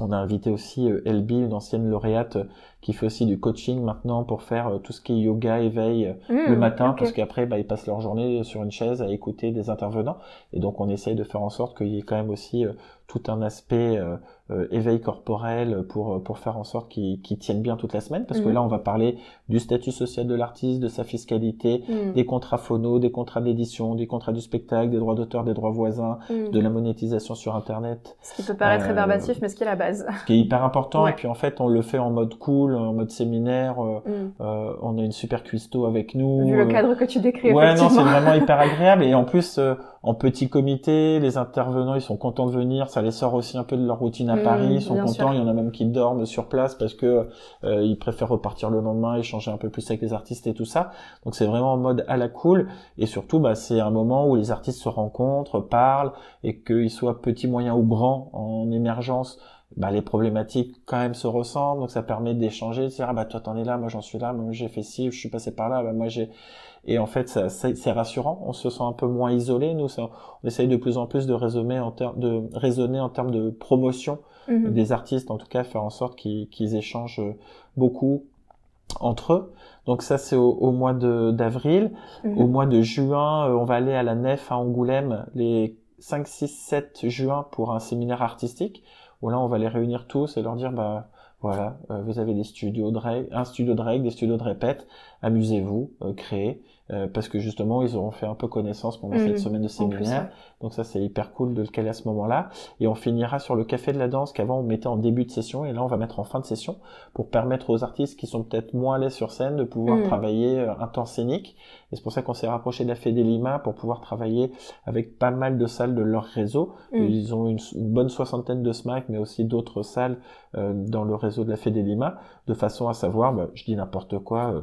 on a invité aussi euh, Elbi, une ancienne lauréate euh, qui fait aussi du coaching maintenant pour faire euh, tout ce qui est yoga, éveil, euh, le matin parce qu'après bah, ils passent leur journée sur une chaise à écouter des intervenants. Et donc on essaye de faire en sorte qu'il y ait quand même aussi euh, tout un aspect euh, euh, éveil corporel pour euh, pour faire en sorte qu'ils qu'ils tiennent bien toute la semaine parce que Mhm. là on va parler du statut social de l'artiste, de sa fiscalité, Hmm, des contrats phono, des contrats d'édition, des contrats du spectacle, des droits d'auteur, des droits voisins, hmm. de la monétisation sur internet, Ce qui peut paraître Euh, rébarbatif, mais ce qui est la base. ce qui est hyper important Ouais. et puis en fait on le fait en mode cool, en mode séminaire, euh, euh, on a une super cuistot avec nous. Vu le cadre que tu décris, Ouais, non, c'est vraiment hyper agréable. Et en plus, euh, en petit comité, les intervenants, ils sont contents de venir. Ça les sort aussi un peu de leur routine à Mm, Paris. Ils sont contents. sûr. Il y en a même qui dorment sur place parce que euh, ils préfèrent repartir le lendemain, échanger un peu plus avec les artistes et tout ça. Donc c'est vraiment en mode à la cool. Et surtout, bah, c'est un moment où les artistes se rencontrent, parlent, et qu'ils soient petits, moyens ou grands en émergence. Bah, les problématiques quand même se ressemblent, donc ça permet d'échanger, de dire ah bah toi t'en es là, moi j'en suis là, moi j'ai fait ci, je suis passé par là, bah moi j'ai et en fait, ça, ça- c'est rassurant. On se sent un peu moins isolé. Nous, ça- on essaye de plus en plus de raisonner en termes de raisonner en termes de promotion Mhm. des artistes, en tout cas, faire en sorte qu'ils qu'ils échangent beaucoup entre eux. Donc ça, c'est au, au mois de d'avril. Mhm. Au mois de juin, euh, on va aller à la Nef à Angoulême les 5, 6, 7 juin pour un séminaire artistique on va les réunir tous et leur dire, bah voilà, euh, vous avez des studios de reg, un studio de règles, des studios de répète, amusez-vous, euh, créez, euh, parce que justement, ils auront fait un peu connaissance pendant cette semaine de plus, séminaire. Donc ça, c'est hyper cool de le caler à ce moment-là. Et on finira sur le café de la danse qu'avant on mettait en début de session et là on va mettre en fin de session pour permettre aux artistes qui sont peut-être moins à l'aise sur scène de pouvoir Mhm. travailler euh, un temps scénique. Et c'est pour ça qu'on s'est rapproché de la Fédé Lima pour pouvoir travailler avec pas mal de salles de leur réseau. Mhm. Ils ont une, une bonne soixantaine de SMAC, mais aussi d'autres salles euh, dans le réseau de la Fédé Lima, de façon à savoir, bah, je dis n'importe quoi, euh,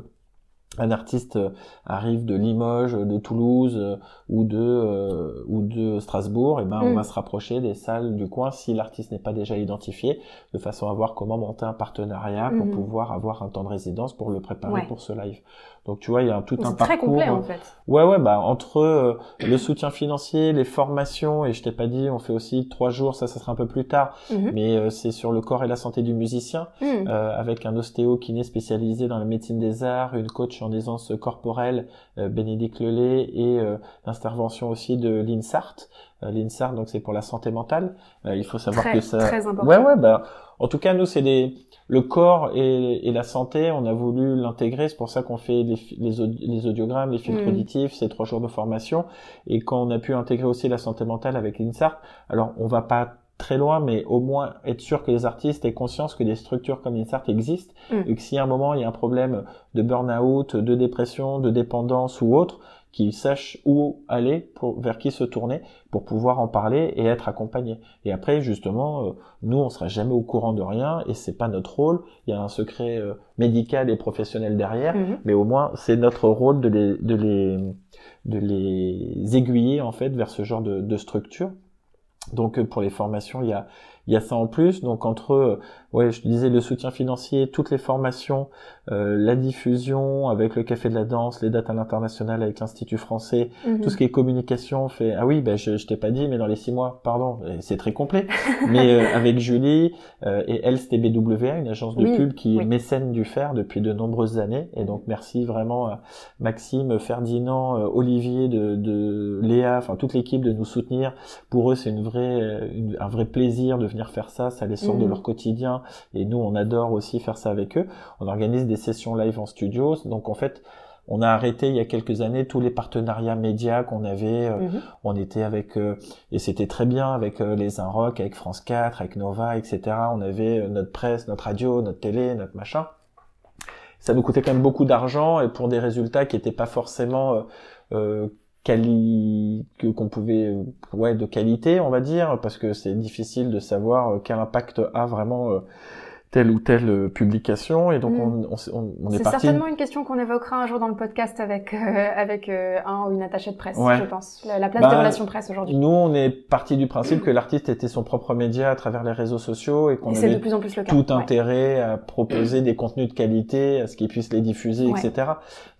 un artiste euh, arrive de Limoges, de Toulouse euh, ou de euh, ou de Strasbourg, et ben on Mm. va se rapprocher des salles du coin si l'artiste n'est pas déjà identifié, de façon à voir comment monter un partenariat pour Mhm. pouvoir avoir un temps de résidence pour le préparer Ouais. pour ce live. Donc tu vois, il y a tout un C'est très parcours. complet, euh, en fait. Ouais, ouais, bah entre euh, le soutien financier, les formations, et je t'ai pas dit, on fait aussi trois jours, ça, ça sera un peu plus tard, Mhm. mais euh, c'est sur le corps et la santé du musicien, Mhm. euh, avec un ostéo kiné spécialisé dans la médecine des arts, une coach en aisance corporelle, Bénédicte Lelay, et l'intervention aussi de l'INSART. Euh, L'INSART, donc c'est pour la santé mentale. Euh, il faut savoir Très, que ça... très important. Ouais, ouais, bah, en tout cas, nous, c'est des, le corps et, et la santé, on a voulu l'intégrer. C'est pour ça qu'on fait les, les, audi- les audiogrammes, les filtres Mm. auditifs, ces trois jours de formation. Et quand on a pu intégrer aussi la santé mentale avec l'INSART, alors on va pas très loin, mais au moins être sûr que les artistes aient conscience que des structures comme l'INSART existent Mm. et que si à un moment il y a un problème de burn-out, de dépression, de dépendance ou autre, qu'ils sachent où aller, pour, vers qui se tourner, pour pouvoir en parler et être accompagnés. Et après, justement, euh, nous, on sera jamais au courant de rien et c'est pas notre rôle. Il y a un secret euh, médical et professionnel derrière, Mhm. mais au moins, c'est notre rôle de les, de les, de les aiguiller en fait vers ce genre de, de structure. Donc euh, pour les formations, il y a il y a ça en plus. Donc entre ouais, je te disais le soutien financier, toutes les formations, euh, la diffusion avec le Café de la Danse, les dates à l'international avec l'Institut français, Mhm. tout ce qui est communication, on fait ah oui, ben je, je t'ai pas dit, mais dans les six mois, pardon, c'est très complet. [LAUGHS] mais euh, avec Julie euh, et elle, c'était BWA, une agence de Oui, pub qui oui. est mécène du fer depuis de nombreuses années. Et donc merci vraiment à Maxime, Ferdinand, euh, Olivier, de, de Léa, enfin toute l'équipe de nous soutenir. Pour eux, c'est une vraie, euh, une- un vrai plaisir de venir faire ça. Ça les sort de Mhm. leur quotidien. Et nous, on adore aussi faire ça avec eux. On organise des sessions live en studio. Donc en fait, on a arrêté il y a quelques années tous les partenariats médias qu'on avait. euh, Mhm. on était avec euh, et c'était très bien avec euh, les Inrock, avec France 4, avec Nova, etc. On avait notre presse, notre radio, notre télé, notre machin. Ça nous coûtait quand même beaucoup d'argent et pour des résultats qui étaient pas forcément quali qu'on pouvait ouais de qualité on va dire parce que c'est difficile de savoir euh, quel impact a vraiment euh, telle ou telle euh, publication et donc Mm. on, est, C'est parti certainement une question qu'on évoquera un jour dans le podcast avec euh, avec euh, un ou une attachée de presse, Ouais. je pense. La, la place Bah, des relations presse aujourd'hui. nous on est parti du principe que l'artiste était son propre média à travers les réseaux sociaux et qu'on c'est avait de plus en plus le cas. tout Ouais. intérêt à proposer des contenus de qualité, à ce qu'ils puissent les diffuser, Ouais. etc.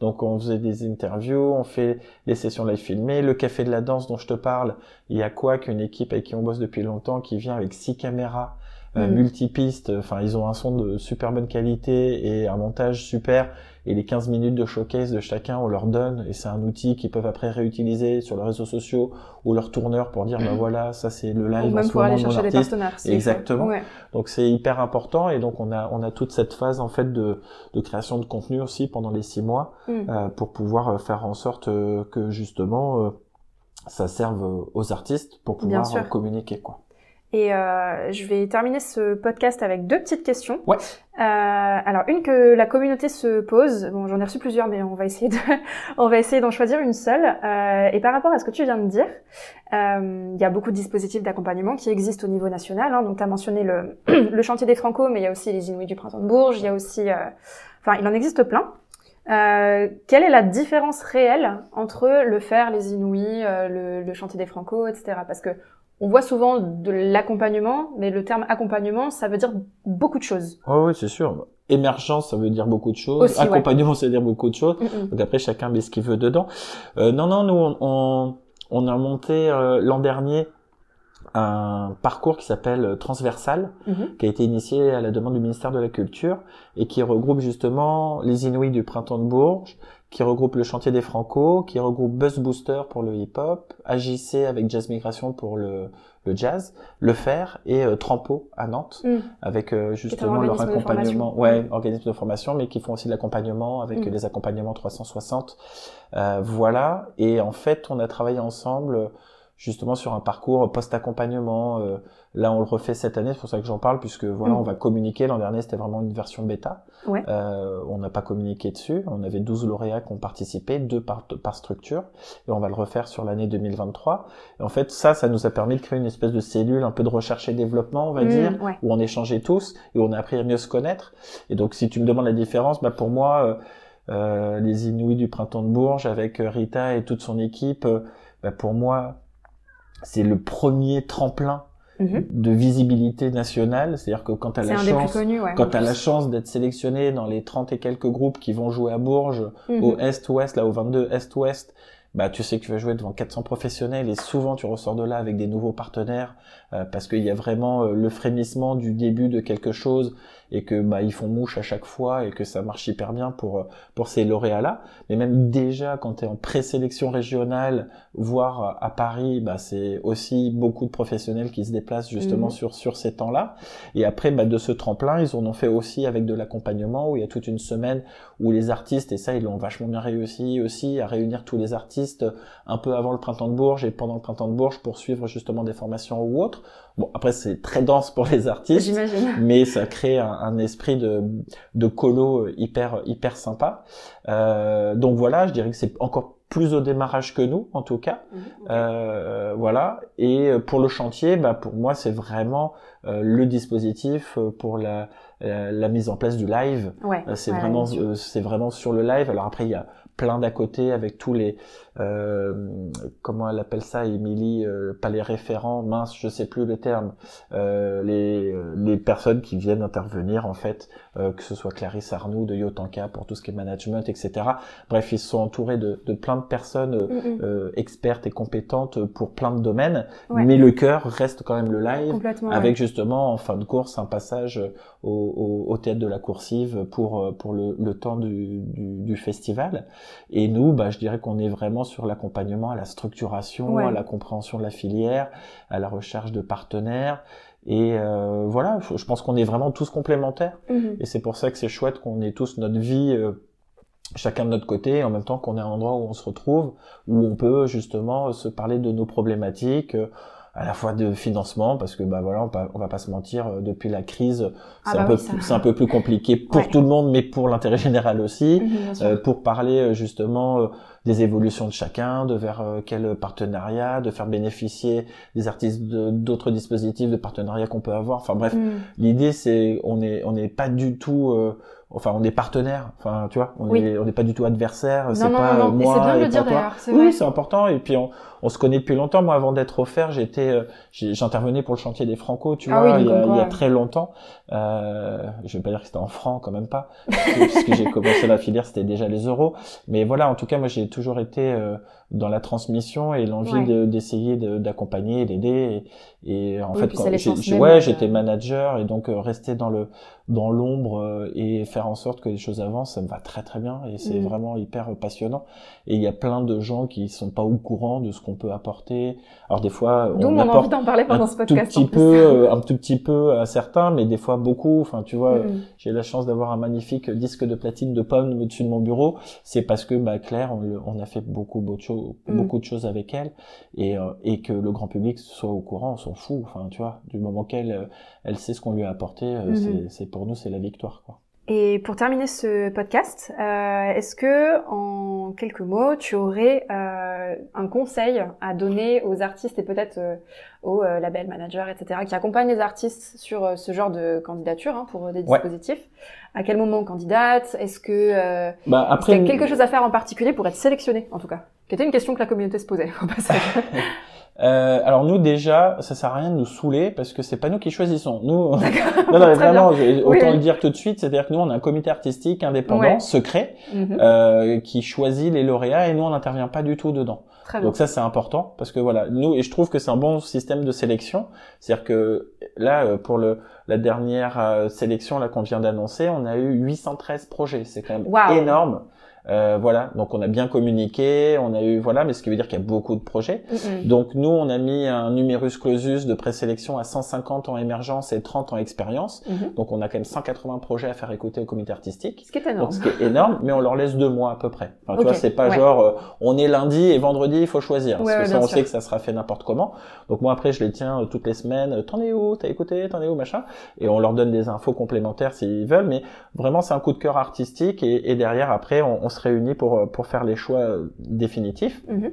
Donc on faisait des interviews, on fait les sessions live filmées, le café de la danse dont je te parle. Il y a quoi qu'une équipe avec qui on bosse depuis longtemps qui vient avec six caméras, euh, Mhm. multipistes. Enfin, ils ont un son de super bonne qualité et un montage super. Et les 15 minutes de showcase de chacun, on leur donne. Et c'est un outil qu'ils peuvent après réutiliser sur les réseaux sociaux ou leur tourneur pour dire, bah voilà, ça c'est le Ou live en même ce pour aller moment chercher des partenaires. Exactement. Ouais. Donc c'est hyper important et donc on a on a toute cette phase en fait de de création de contenu aussi pendant les six mois Mm. euh, pour pouvoir euh, faire en sorte euh, que justement euh, ça serve euh, aux artistes pour pouvoir communiquer quoi. Et euh, je vais terminer ce podcast avec deux petites questions. Ouais. Euh, alors une que la communauté se pose. Bon, j'en ai reçu plusieurs, mais on va essayer de, [LAUGHS] on va essayer d'en choisir une seule. Euh, et par rapport à ce que tu viens de dire, euh, il y a beaucoup de dispositifs d'accompagnement qui existent au niveau national. Hein. Donc, tu as mentionné le, [CLEARS THROAT] le chantier des Franco, mais il y a aussi les Inuits du printemps de Bourges. Il y a aussi, euh, enfin, il en existe plein. Euh, quelle est la différence réelle entre le faire, les Inuits, euh, le, le chantier des Franco, etc. Parce que on voit souvent de l'accompagnement, mais le terme accompagnement, ça veut dire beaucoup de choses. Oh oui c'est sûr. Émergence ça veut dire beaucoup de choses. Aussi, ouais. Accompagnement ça veut dire beaucoup de choses. Mm, mm. Donc après chacun met ce qu'il veut dedans. Euh, non non nous on on, on a monté euh, l'an dernier un parcours qui s'appelle euh, Transversal Mhm. qui a été initié à la demande du ministère de la Culture et qui regroupe justement les Inuits du printemps de Bourges, qui regroupe le chantier des Franco, qui regroupe Buzz Booster pour le hip-hop, AJC avec Jazz Migration pour le, le jazz, Le Fer et euh, Trampo à Nantes Mm. avec euh, justement leur accompagnement, ouais, Mm. organisme de formation, mais qui font aussi de l'accompagnement avec Mm. les accompagnements 360. Euh, voilà. Et en fait, on a travaillé ensemble justement sur un parcours post-accompagnement. Euh, là, on le refait cette année, c'est pour ça que j'en parle, puisque voilà, Mm. on va communiquer. L'an dernier, c'était vraiment une version bêta. Ouais. Euh, on n'a pas communiqué dessus. On avait 12 lauréats qui ont participé, deux par, par structure, et on va le refaire sur l'année 2023. Et en fait, ça, ça nous a permis de créer une espèce de cellule, un peu de recherche et développement, on va Mm, dire, ouais. où on échangeait tous et où on a appris à mieux se connaître. Et donc, si tu me demandes la différence, bah pour moi, euh, euh, les Inuits du printemps de Bourges avec euh, Rita et toute son équipe, euh, bah pour moi, c'est le premier tremplin Mhm. de visibilité nationale. C'est-à-dire que quand tu as ouais. as la chance d'être sélectionné dans les 30 et quelques groupes qui vont jouer à Bourges, Mhm. au Est-Ouest, là au 22 Est-Ouest, bah tu sais que tu vas jouer devant 400 professionnels et souvent tu ressors de là avec des nouveaux partenaires parce qu'il y a vraiment euh, le frémissement du début de quelque chose et que bah ils font mouche à chaque fois et que ça marche hyper bien pour euh, pour ces lauréats là mais même déjà quand tu es en présélection régionale voire à Paris bah c'est aussi beaucoup de professionnels qui se déplacent justement Mhm. sur sur ces temps-là. Et après bah de ce tremplin ils en ont fait aussi avec de l'accompagnement où il y a toute une semaine où les artistes et ça ils l'ont vachement bien réussi aussi à réunir tous les artistes un peu avant le printemps de Bourges et pendant le printemps de Bourges pour suivre justement des formations ou autres bon après c'est très dense pour les artistes mais ça crée un, un esprit de, de colo hyper hyper sympa. Euh, donc voilà, je dirais que c'est encore plus au démarrage que nous, en tout cas. Mhm. Euh, voilà. Et pour le chantier, bah, pour moi, c'est vraiment le dispositif euh, pour la, la, la mise en place du live. Ouais. Euh, C'est ouais, vraiment, euh, c'est vraiment sur le live. Alors après, il y a plein d'à côté avec tous les, euh, comment elle appelle ça, Émilie, euh, pas les référents, mince, je sais plus le terme, euh, les, euh, les personnes qui viennent intervenir en fait, euh, que ce soit Clarisse Arnoux de Yotanka pour tout ce qui est management, etc. Bref, ils sont entourés de, de plein de personnes euh, Mm, mm. euh, expertes et compétentes pour plein de domaines, Ouais. mais le cœur reste quand même le live Complètement. ouais. Justement en fin de course un passage au, au, au théâtre de la coursive pour euh, pour le, le temps du, du, du festival et nous bah je dirais qu'on est vraiment sur l'accompagnement à la structuration Ouais. à la compréhension de la filière à la recherche de partenaires et euh, voilà je pense qu'on est vraiment tous complémentaires Mhm. et c'est pour ça que c'est chouette qu'on ait tous notre vie euh, chacun de notre côté, en même temps qu'on ait un endroit où on se retrouve, où on peut justement se parler de nos problématiques, à la fois de financement, parce que bah voilà, on, va- on va pas se mentir, euh, depuis la crise, Ah c'est bah un peu ça. c'est un peu plus compliqué pour Ouais. tout le monde, mais pour l'intérêt général aussi. Mhm. Euh, pour parler euh, justement euh, des évolutions de chacun, de vers euh, quel partenariat, de faire bénéficier des artistes de- d'autres dispositifs de partenariat qu'on peut avoir. Enfin bref, Mhm. L'idée, c'est on est on n'est pas du tout, euh, enfin on est partenaire, enfin tu vois, on Oui. est on n'est pas du tout adversaire. C'est pas non, euh, non. Et moi c'est bien de le et dire pas toi. d'ailleurs, c'est vrai. Oui, c'est important. Et puis on, on se connaît depuis longtemps. Moi, avant d'être offert, j'étais, euh, j'intervenais pour le chantier des Franco, tu Ah vois, oui, il, y a, il y a très longtemps. Euh, je vais pas dire que c'était en francs quand même pas, parce que j'ai commencé la filière, c'était déjà les euros. Mais voilà, en tout cas, moi, j'ai toujours été euh, dans la transmission et l'envie Ouais. d'essayer de- d'accompagner, d'aider. Et, et en Oui, fait, quand ouais, euh, j'étais manager et donc euh, rester dans le dans l'ombre euh, et faire en sorte que les choses avancent, ça me va très très bien et c'est Mhm. vraiment hyper euh, passionnant. Et il y a plein de gens qui sont pas au courant de ce qu'on peut apporter. Alors des fois, D'où on mon envie d'en parler pendant un ce tout podcast. en petit plus. peu, euh, un tout petit peu à certains, mais des fois beaucoup. Enfin, tu vois, Mhm. j'ai la chance d'avoir un magnifique disque de platine de pomme au-dessus de mon bureau. C'est parce que bah, Claire, on, on a fait beaucoup, beaucoup, de choses, Mm. beaucoup de choses avec elle et, euh, et que le grand public soit au courant, on s'en fout. Enfin, tu vois, du moment qu'elle elle sait ce qu'on lui a apporté, c'est- c'est pour nous c'est la victoire. Quoi. Et pour terminer ce podcast, euh, est-ce que en quelques mots, tu aurais euh, un conseil à donner aux artistes et peut-être euh, aux labels managers, etc., qui accompagnent les artistes sur ce genre de candidature hein, pour des Ouais. dispositifs? À quel moment on candidate? Est-ce que Bah, après, y a quelque chose à faire en particulier pour être sélectionné, en tout cas? Qui était une question que la communauté se posait [LAUGHS] au passage. [LAUGHS] Euh, alors nous déjà, ça sert à rien de nous saouler parce que c'est pas nous qui choisissons. Nous, [LAUGHS] non, [LAUGHS] non, mais Très bien. vraiment, je- autant Oui, le dire tout de suite, c'est-à-dire que nous on a un comité artistique indépendant, Ouais. secret, Mhm. euh, qui choisit les lauréats et nous on n'intervient pas du tout dedans. Très bien. Donc ça c'est important parce que voilà, nous et je trouve que c'est un bon système de sélection, c'est-à-dire que là euh, pour le la dernière euh, sélection là qu'on vient d'annoncer, on a eu 813 projets, c'est quand même énorme. Euh, voilà, donc on a bien communiqué, on a eu voilà, mais ce qui veut dire qu'il y a beaucoup de projets. Mhm. Donc nous, on a mis un numerus clausus de présélection à 150 en émergence et 30 en expérience. Mhm. Donc on a quand même 180 projets à faire écouter au comité artistique. Ce qui est énorme. Donc ce qui est énorme, mais on leur laisse deux mois à peu près. Enfin, tu vois, c'est pas ouais. genre euh, on est lundi et vendredi il faut choisir. Ouais, parce ouais, que ça, on sûr. sait que ça sera fait n'importe comment. Donc moi après je les tiens euh, toutes les semaines. T'en es où? T'as écouté? T'en es où? Machin. Et on leur donne des infos complémentaires s'ils veulent. Mais vraiment c'est un coup de cœur artistique et, et derrière après on, on se réunit pour euh, pour faire les choix euh, définitifs. Mhm.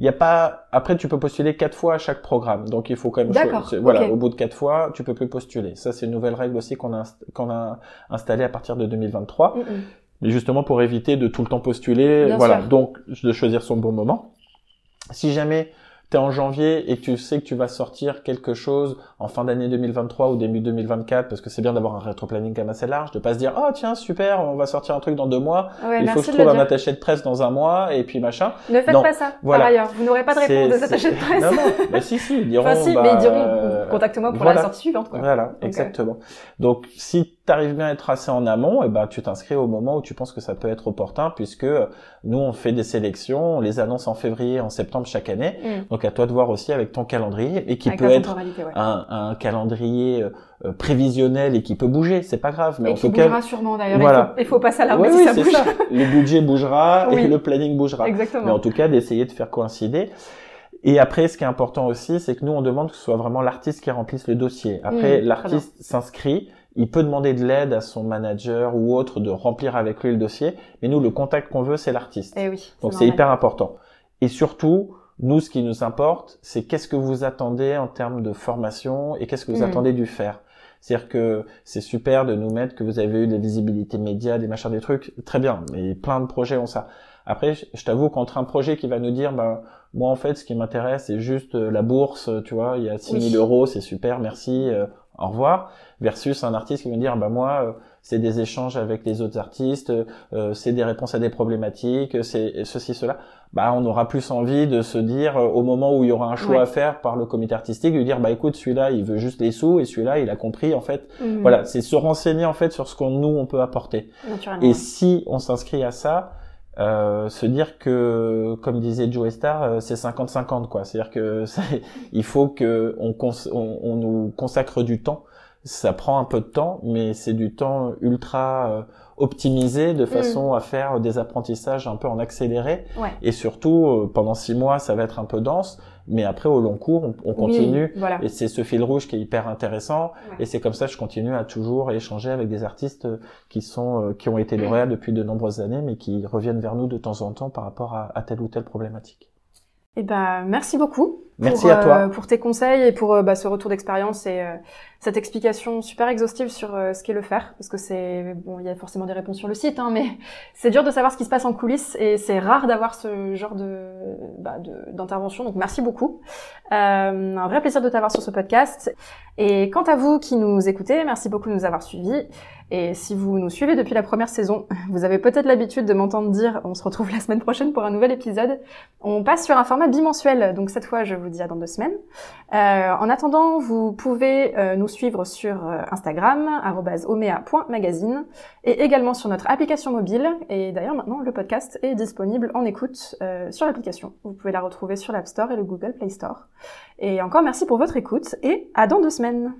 Il y a pas après tu peux postuler quatre fois à chaque programme donc il faut quand même D'accord, voilà au bout de quatre fois tu peux plus postuler ça c'est une nouvelle règle aussi qu'on a qu'on a installée à partir de 2023 Mhm. mais justement pour éviter de tout le temps postuler Bien voilà sûr. donc de choisir son bon moment si jamais tu es en janvier et que tu sais que tu vas sortir quelque chose en fin d'année 2023 ou début 2024 parce que c'est bien d'avoir un rétro-planning quand même assez large de pas se dire oh tiens super on va sortir un truc dans deux mois Ouais, il faut que je trouve un attaché de presse dans un mois et puis machin Ne faites Non, pas ça, voilà. par ailleurs. Vous n'aurez pas de réponse des attachés de presse. Non, non, bah si, si, ils [LAUGHS] diront. Enfin, si, bah, mais ils diront, euh, contacte-moi pour voilà. la sortie suivante, quoi. Voilà, exactement. Donc, si tu arrives bien à être assez en amont, et ben, tu t'inscris au moment où tu penses que ça peut être opportun, puisque nous, on fait des sélections, on les annonce en février, en septembre chaque année. Mm. Donc, à toi de voir aussi avec ton calendrier, et qui Avec peut être ouais. un, un calendrier euh, prévisionnel et qui peut bouger, c'est pas grave. Mais Et en qui tout cas, sûrement, d'ailleurs. voilà. Il, faut, il faut passer à l'arme Ouais, si oui, ça bouge. ça. Le budget bougera [LAUGHS] Oui. et le planning bougera. Mais Exactement. en tout cas, d'essayer de faire coïncider. Et après, ce qui est important aussi, c'est que nous, on demande que ce soit vraiment l'artiste qui remplisse le dossier. Après, Mmh, l'artiste s'inscrit, il peut demander de l'aide à son manager ou autre de remplir avec lui le dossier, mais nous, le contact qu'on veut, c'est l'artiste. Eh oui. Donc c'est hyper important. Et surtout, nous, ce qui nous importe, c'est qu'est-ce que vous attendez en termes de formation et qu'est-ce que vous Mm. attendez du faire. C'est-à-dire que c'est super de nous mettre que vous avez eu des visibilités médias, des machins, des trucs, très bien, mais plein de projets ont ça. Après, je t'avoue qu'entre un projet qui va nous dire, ben, moi en fait, ce qui m'intéresse, c'est juste euh, la bourse, tu vois, il y a 6000 Oui. euros, c'est super, merci, euh, au revoir, versus un artiste qui va dire, ben moi, euh, c'est des échanges avec les autres artistes, euh, c'est des réponses à des problématiques, c'est ceci, cela. Bah, on aura plus envie de se dire, euh, au moment où il y aura un choix Ouais. à faire par le comité artistique, de dire, bah écoute, celui-là, il veut juste les sous, et celui-là, il a compris, en fait. Mhm. Voilà, c'est se renseigner, en fait, sur ce qu'on nous, on peut apporter. Et si on s'inscrit à ça, euh, se dire que, comme disait Joe Star, euh, c'est 50-50 quoi. C'est-à-dire que [LAUGHS] il faut que on, on, on nous consacre du temps. Ça prend un peu de temps, mais c'est du temps ultra euh, optimisé de façon à faire des apprentissages un peu en accéléré. Ouais. Et surtout, euh, pendant six mois, ça va être un peu dense, mais après au long cours, on, on continue. Oui, voilà. Et c'est ce fil rouge qui est hyper intéressant. Ouais. Et c'est comme ça que je continue à toujours échanger avec des artistes euh, qui sont, euh, qui ont été lauréats depuis de nombreuses années, mais qui reviennent vers nous de temps en temps par rapport à, à telle ou telle problématique. Eh ben, merci beaucoup. Merci pour, à toi. euh, pour tes conseils et pour euh, bah, ce retour d'expérience et euh, cette explication super exhaustive sur ce qu'est le faire, parce que c'est bon, il y a forcément des réponses sur le site, hein, mais [LAUGHS] c'est dur de savoir ce qui se passe en coulisses et c'est rare d'avoir ce genre de bah, d'intervention. Donc merci beaucoup. Euh, un vrai plaisir de t'avoir sur ce podcast. Et quant à vous qui nous écoutez, merci beaucoup de nous avoir suivis. Et si vous nous suivez depuis la première saison, vous avez peut-être l'habitude de m'entendre dire on se retrouve la semaine prochaine pour un nouvel épisode. On passe sur un format bimensuel, donc cette fois je vous dis à dans deux semaines. Euh, en attendant, vous pouvez euh, nous suivre sur euh, Instagram, omea.magazine, et également sur notre application mobile. Et d'ailleurs maintenant le podcast est disponible en écoute euh, sur l'application. Vous pouvez la retrouver sur l'App Store et le Google Play Store. Et encore merci pour votre écoute et à dans deux semaines.